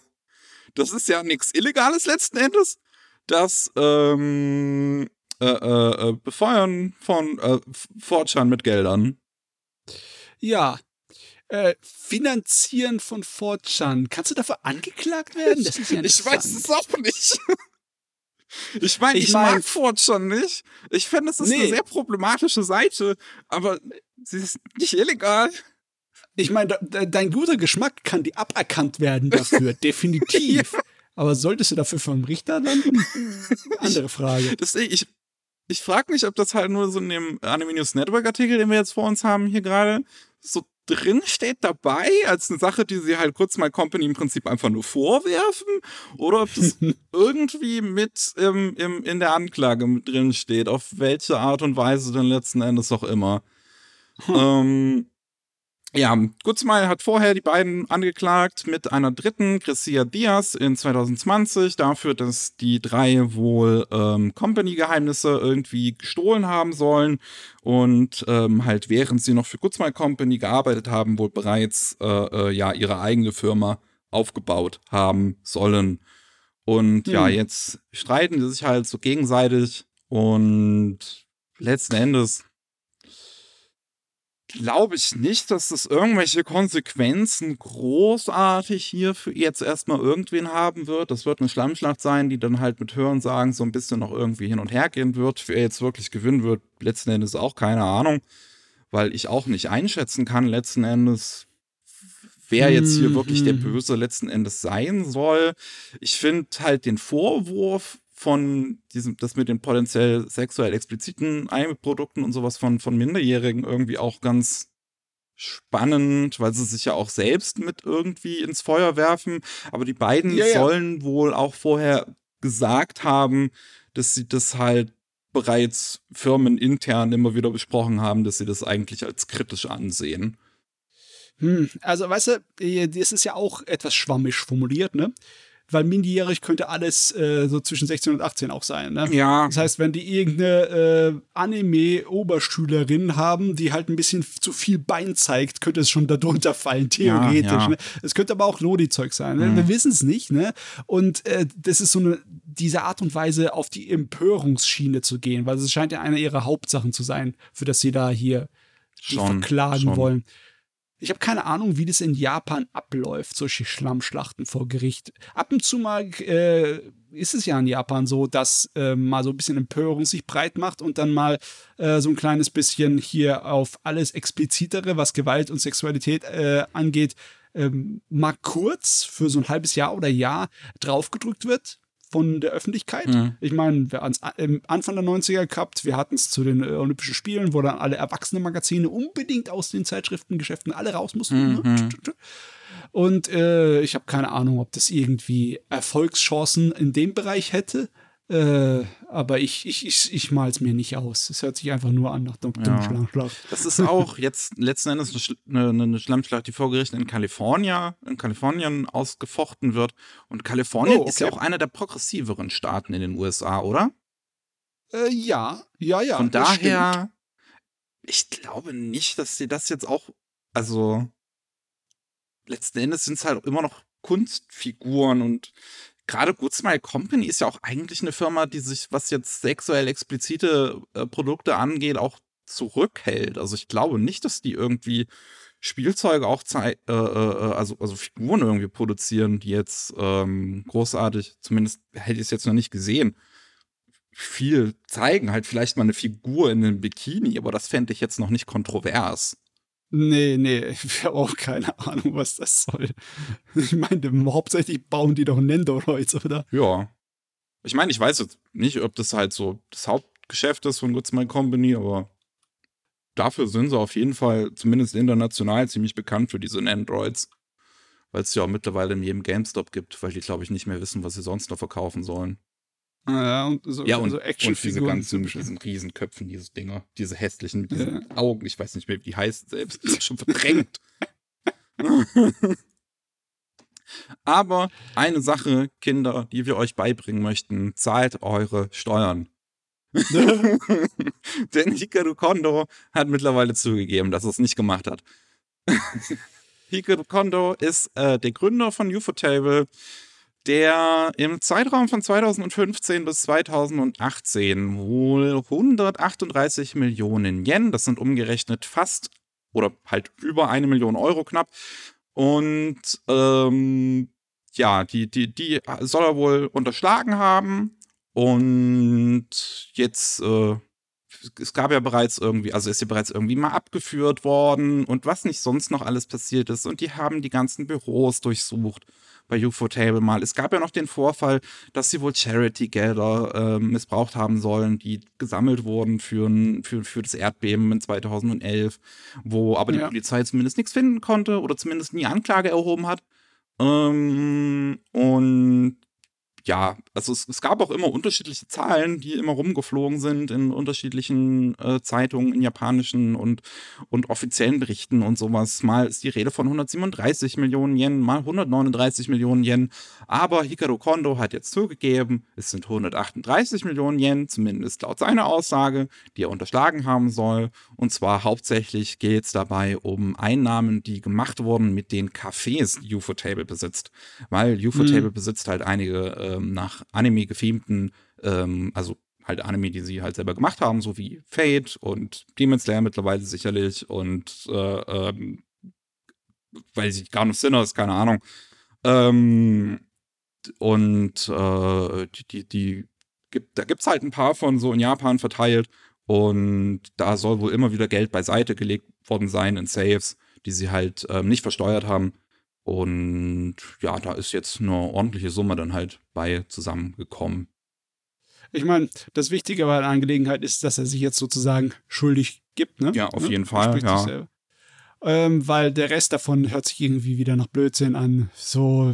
S1: das ist ja nichts Illegales letzten Endes. Das ähm, äh, äh, äh, Befeuern von äh, Fortschan mit Geldern.
S2: Ja. Äh, Finanzieren von 4chan. Kannst du dafür angeklagt werden? Das ist ja
S1: Ich weiß es auch nicht. Ich meine, ich,
S2: Ich mein-
S1: mag Fortran nicht. Ich finde, es ist eine
S2: Nee.
S1: sehr problematische Seite, aber sie ist nicht illegal.
S2: Ich meine, de- dein guter Geschmack kann dir aberkannt werden dafür, definitiv. Aber solltest du dafür vom Richter landen? Andere Frage.
S1: Deswegen, ich, ich frage mich, ob das halt nur so in dem Anime News Network Artikel, den wir jetzt vor uns haben, hier gerade, so drin steht dabei, als eine Sache, die sie halt kurz mal Company im Prinzip einfach nur vorwerfen, oder ob das irgendwie mit im, im, in der Anklage mit drin steht, auf welche Art und Weise denn letzten Endes auch immer. ähm, Ja, Gutzmeier hat vorher die beiden angeklagt mit einer dritten, Chrisia Diaz, in 2020 dafür, dass die drei wohl ähm, Company-Geheimnisse irgendwie gestohlen haben sollen und ähm, halt während sie noch für Gutzmeier Company gearbeitet haben, wohl bereits äh, äh, ja ihre eigene Firma aufgebaut haben sollen. Und hm. ja, jetzt streiten sie sich halt so gegenseitig und letzten Endes glaube ich nicht, dass das irgendwelche Konsequenzen großartig hier für jetzt erstmal irgendwen haben wird. Das wird eine Schlammschlacht sein, die dann halt mit Hören sagen so ein bisschen noch irgendwie hin und her gehen wird. Wer jetzt wirklich gewinnen wird, letzten Endes auch keine Ahnung, weil ich auch nicht einschätzen kann, letzten Endes, wer jetzt hier wirklich der mhm. Böse letzten Endes sein soll. Ich finde halt den Vorwurf von diesem, das mit den potenziell sexuell expliziten Produkten und sowas von, von Minderjährigen irgendwie auch ganz spannend, weil sie sich ja auch selbst mit irgendwie ins Feuer werfen. Aber die beiden ja, ja. sollen wohl auch vorher gesagt haben, dass sie das halt bereits firmenintern immer wieder besprochen haben, dass sie das eigentlich als kritisch ansehen.
S2: Hm, also, weißt du, das ist ja auch etwas schwammisch formuliert, ne? Weil minderjährig könnte alles äh, so zwischen 16 und 18 auch sein. Ne?
S1: Ja.
S2: Das heißt, wenn die irgendeine äh, Anime-Oberschülerin haben, die halt ein bisschen zu viel Bein zeigt, könnte es schon darunter fallen, theoretisch. Ja, ja. Ne? Es könnte aber auch Lodi-Zeug sein. Ne? Mhm. Wir wissen es nicht. Ne? Und äh, das ist so eine, diese Art und Weise, auf die Empörungsschiene zu gehen, weil es scheint ja eine ihrer Hauptsachen zu sein, für das sie da hier schon, verklagen schon. wollen. Ich habe keine Ahnung, wie das in Japan abläuft, solche Schlammschlachten vor Gericht. Ab und zu mal äh, ist es ja in Japan so, dass äh, mal so ein bisschen Empörung sich breit macht und dann mal äh, so ein kleines bisschen hier auf alles Explizitere, was Gewalt und Sexualität äh, angeht, ähm, mal kurz für so ein halbes Jahr oder Jahr draufgedrückt wird von der Öffentlichkeit. Mhm. Ich meine, wir hatten es am Anfang der 90er gehabt, wir hatten es zu den äh, Olympischen Spielen, wo dann alle Erwachsene-Magazine unbedingt aus den Zeitschriftengeschäften alle raus mussten. Ne? Mhm. Und äh, ich habe keine Ahnung, ob das irgendwie Erfolgschancen in dem Bereich hätte. Äh, aber ich, ich, ich, ich mal es mir nicht aus. Es hört sich einfach nur an nach dem ja. Schlammschlacht.
S1: Das ist auch jetzt letzten Endes eine, eine, eine Schlammschlacht, die vor Gericht in Kalifornien, in Kalifornien ausgefochten wird. Und Kalifornien oh, okay. ist ja auch einer der progressiveren Staaten in den USA, oder?
S2: Äh, ja, ja, ja.
S1: Von daher, ich glaube nicht, dass sie das jetzt auch, also letzten Endes sind es halt immer noch Kunstfiguren und gerade Good Smile Company ist ja auch eigentlich eine Firma, die sich, was jetzt sexuell explizite äh, Produkte angeht, auch zurückhält. Also ich glaube nicht, dass die irgendwie Spielzeuge auch äh, äh, äh, also, also Figuren irgendwie produzieren, die jetzt ähm, großartig, zumindest hätte ich es jetzt noch nicht gesehen, viel zeigen. Halt vielleicht mal eine Figur in einem Bikini, aber das fände ich jetzt noch nicht kontrovers.
S2: Nee, nee, ich habe auch keine Ahnung, was das soll. Ich meine, hauptsächlich bauen die doch Nendoroids, oder?
S1: Ja. Ich meine, ich weiß jetzt nicht, ob das halt so das Hauptgeschäft ist von Goods My Company, aber dafür sind sie auf jeden Fall zumindest international ziemlich bekannt für diese Nendroids. Weil es ja auch mittlerweile in jedem GameStop gibt, weil die, glaube ich, nicht mehr wissen, was sie sonst noch verkaufen sollen.
S2: Ja, und so,
S1: ja, und, so und diese ganzen mit diesen Riesenköpfen, diese Dinger, diese hässlichen, mit diesen ja. Augen, ich weiß nicht mehr, wie die heißen selbst, die schon verdrängt. Aber eine Sache, Kinder, die wir euch beibringen möchten, zahlt eure Steuern. Denn Hikaru Kondo hat mittlerweile zugegeben, dass er es nicht gemacht hat. Hikaru Kondo ist äh, der Gründer von Ufotable, der im Zeitraum von 2015 bis 2018 wohl 138 Millionen Yen, das sind umgerechnet fast oder halt über eine Million Euro knapp. Und ähm, ja, die, die, die soll er wohl unterschlagen haben. Und jetzt, äh, es gab ja bereits irgendwie, also ist ja bereits irgendwie mal abgeführt worden und was nicht sonst noch alles passiert ist. Und die haben die ganzen Büros durchsucht bei UFO-Table mal. Es gab ja noch den Vorfall, dass sie wohl Charity-Gelder äh, missbraucht haben sollen, die gesammelt wurden für, für, für das Erdbeben in 2011, wo aber die ja. Polizei zumindest nichts finden konnte oder zumindest nie Anklage erhoben hat. Ähm, und ja, also es, es, gab auch immer unterschiedliche Zahlen, die immer rumgeflogen sind in unterschiedlichen äh, Zeitungen, in japanischen und, und offiziellen Berichten und sowas. Mal ist die Rede von 137 Millionen Yen, mal 139 Millionen Yen. Aber Hikaru Kondo hat jetzt zugegeben, es sind 138 Millionen Yen, zumindest laut seiner Aussage, die er unterschlagen haben soll. Und zwar hauptsächlich geht es dabei um Einnahmen, die gemacht wurden mit den Cafés, die UFO-Table besitzt. Weil UFO-Table mhm. besitzt halt einige äh, ähm, nach Anime gefilmten, ähm, also halt Anime, die sie halt selber gemacht haben, so wie Fate und Demon Slayer mittlerweile sicherlich und äh, ähm, weil sie gar nicht Sinners, keine Ahnung. Ähm, und äh, die, die, die gibt, da gibt es halt ein paar von so in Japan verteilt und da soll wohl immer wieder Geld beiseite gelegt worden sein in Saves, die sie halt ähm, nicht versteuert haben. Und ja, da ist jetzt eine ordentliche Summe dann halt bei zusammengekommen.
S2: Ich meine, das Wichtige bei der Angelegenheit ist, dass er sich jetzt sozusagen schuldig gibt, ne?
S1: Ja, auf ne? jeden Fall, ja.
S2: Ähm, weil der Rest davon hört sich irgendwie wieder nach Blödsinn an. So,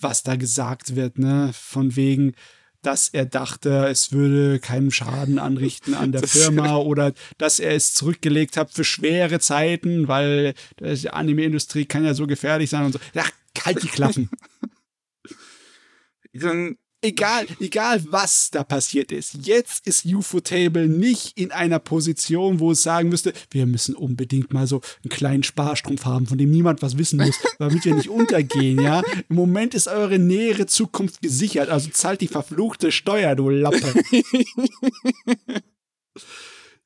S2: was da gesagt wird, ne? Von wegen, dass er dachte, es würde keinen Schaden anrichten an der Firma oder dass er es zurückgelegt hat für schwere Zeiten, weil die Anime-Industrie kann ja so gefährlich sein und so. Ja, kalt die Klappen. Dann egal, egal was da passiert ist, jetzt ist UFO-Table nicht in einer Position, wo es sagen müsste, wir müssen unbedingt mal so einen kleinen Sparstrumpf haben, von dem niemand was wissen muss, damit wir nicht untergehen, ja. Im Moment ist eure nähere Zukunft gesichert, also zahlt die verfluchte Steuer, du Lappe.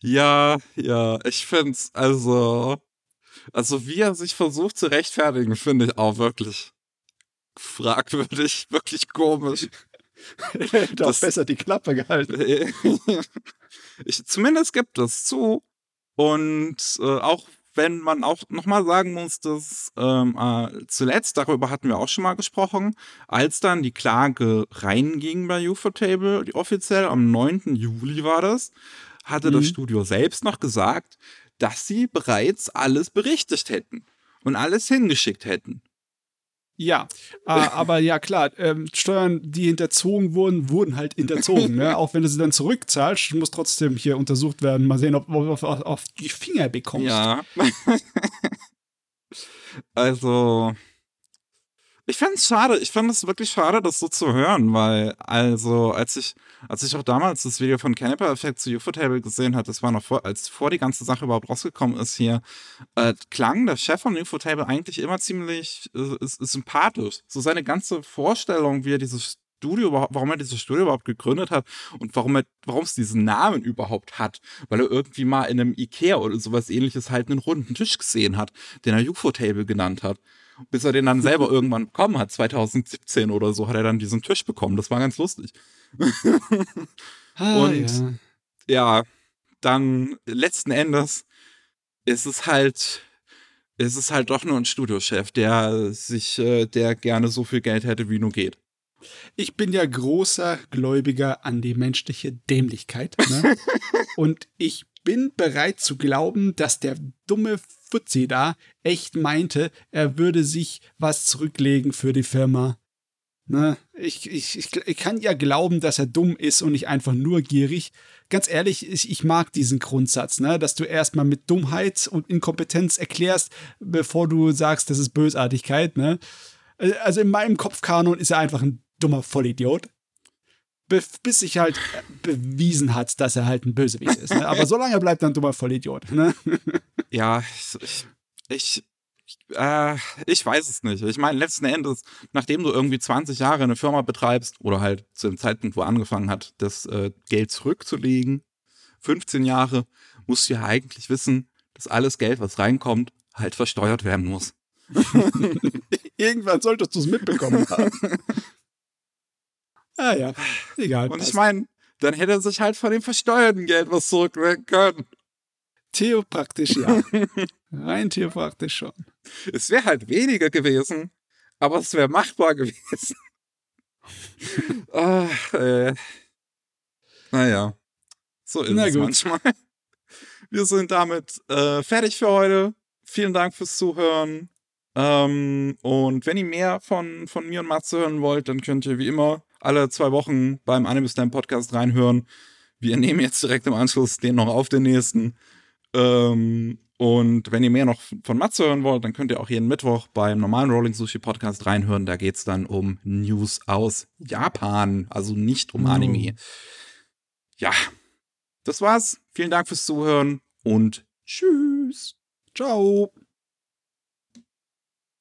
S1: ja, ja, ich find's, also, also wie er sich versucht zu rechtfertigen, finde ich auch wirklich fragwürdig, wirklich komisch.
S2: Hätte auch besser die Klappe gehalten.
S1: ich, zumindest gibt es zu. Und äh, auch wenn man auch nochmal sagen muss, dass ähm, äh, zuletzt, darüber hatten wir auch schon mal gesprochen, als dann die Klage reinging bei UFO-Table, die offiziell am 9. Juli war das, hatte mhm. das Studio selbst noch gesagt, dass sie bereits alles berichtet hätten und alles hingeschickt hätten.
S2: Ja, äh, aber ja klar, ähm, Steuern, die hinterzogen wurden, wurden halt hinterzogen. ne? Auch wenn du sie dann zurückzahlst, muss trotzdem hier untersucht werden. Mal sehen, ob du auf, auf, auf die Finger bekommst.
S1: Ja. also, ich fand es schade, ich fand es wirklich schade, das so zu hören, weil, also, als ich, als ich auch damals das Video von Caniper Effect zu UFO-Table gesehen hatte, das war noch vor, als vor die ganze Sache überhaupt rausgekommen ist hier, äh, klang der Chef von UFO-Table eigentlich immer ziemlich äh, sympathisch. So seine ganze Vorstellung, wie er dieses Studio überhaupt, warum er dieses Studio überhaupt gegründet hat und warum er, warum es diesen Namen überhaupt hat, weil er irgendwie mal in einem Ikea oder sowas ähnliches halt einen runden Tisch gesehen hat, den er UFO-Table genannt hat bis er den dann selber irgendwann bekommen hat. 2017 oder so hat er dann diesen Tisch bekommen. Das war ganz lustig. ah, und ja. ja, dann letzten Endes ist es halt, ist es halt doch nur ein Studiochef, der sich, äh, der gerne so viel Geld hätte, wie nur geht.
S2: Ich bin ja großer Gläubiger an die menschliche Dämlichkeit. Ne? und ich bin bereit zu glauben, dass der dumme Fuzzi da echt meinte, er würde sich was zurücklegen für die Firma. Ne? Ich, ich, ich, ich kann ja glauben, dass er dumm ist und nicht einfach nur gierig. Ganz ehrlich, ich, ich mag diesen Grundsatz, ne? dass du erstmal mit Dummheit und Inkompetenz erklärst, bevor du sagst, das ist Bösartigkeit. Ne? Also in meinem Kopfkanon ist er einfach ein dummer Vollidiot bis sich halt bewiesen hat, dass er halt ein Bösewicht ist. Ne? Aber solange bleibt er ein dummer Vollidiot. Ne?
S1: Ja, ich, ich, äh, ich weiß es nicht. Ich meine, letzten Endes, nachdem du irgendwie 20 Jahre eine Firma betreibst oder halt zu dem Zeitpunkt, wo er angefangen hat, das äh, Geld zurückzulegen, 15 Jahre, musst du ja eigentlich wissen, dass alles Geld, was reinkommt, halt versteuert werden muss.
S2: Irgendwann solltest du es mitbekommen haben. Ah ja, egal.
S1: Und ich meine, dann hätte er sich halt von dem versteuerten Geld was zurücklegen können.
S2: Theopraktisch ja. Rein theopraktisch schon.
S1: Es wäre halt weniger gewesen, aber es wäre machbar gewesen. Ach, äh. Naja, so ist Na es gut. manchmal. Wir sind damit äh, fertig für heute. Vielen Dank fürs Zuhören. Ähm, und wenn ihr mehr von, von mir und Matze hören wollt, dann könnt ihr wie immer alle zwei Wochen beim Anime Slam Podcast reinhören. Wir nehmen jetzt direkt im Anschluss den noch auf den nächsten. Ähm, und wenn ihr mehr noch von Matze hören wollt, dann könnt ihr auch jeden Mittwoch beim normalen Rolling Sushi Podcast reinhören. Da geht es dann um News aus Japan, also nicht um Anime. Ja, das war's. Vielen Dank fürs Zuhören und tschüss.
S2: Ciao.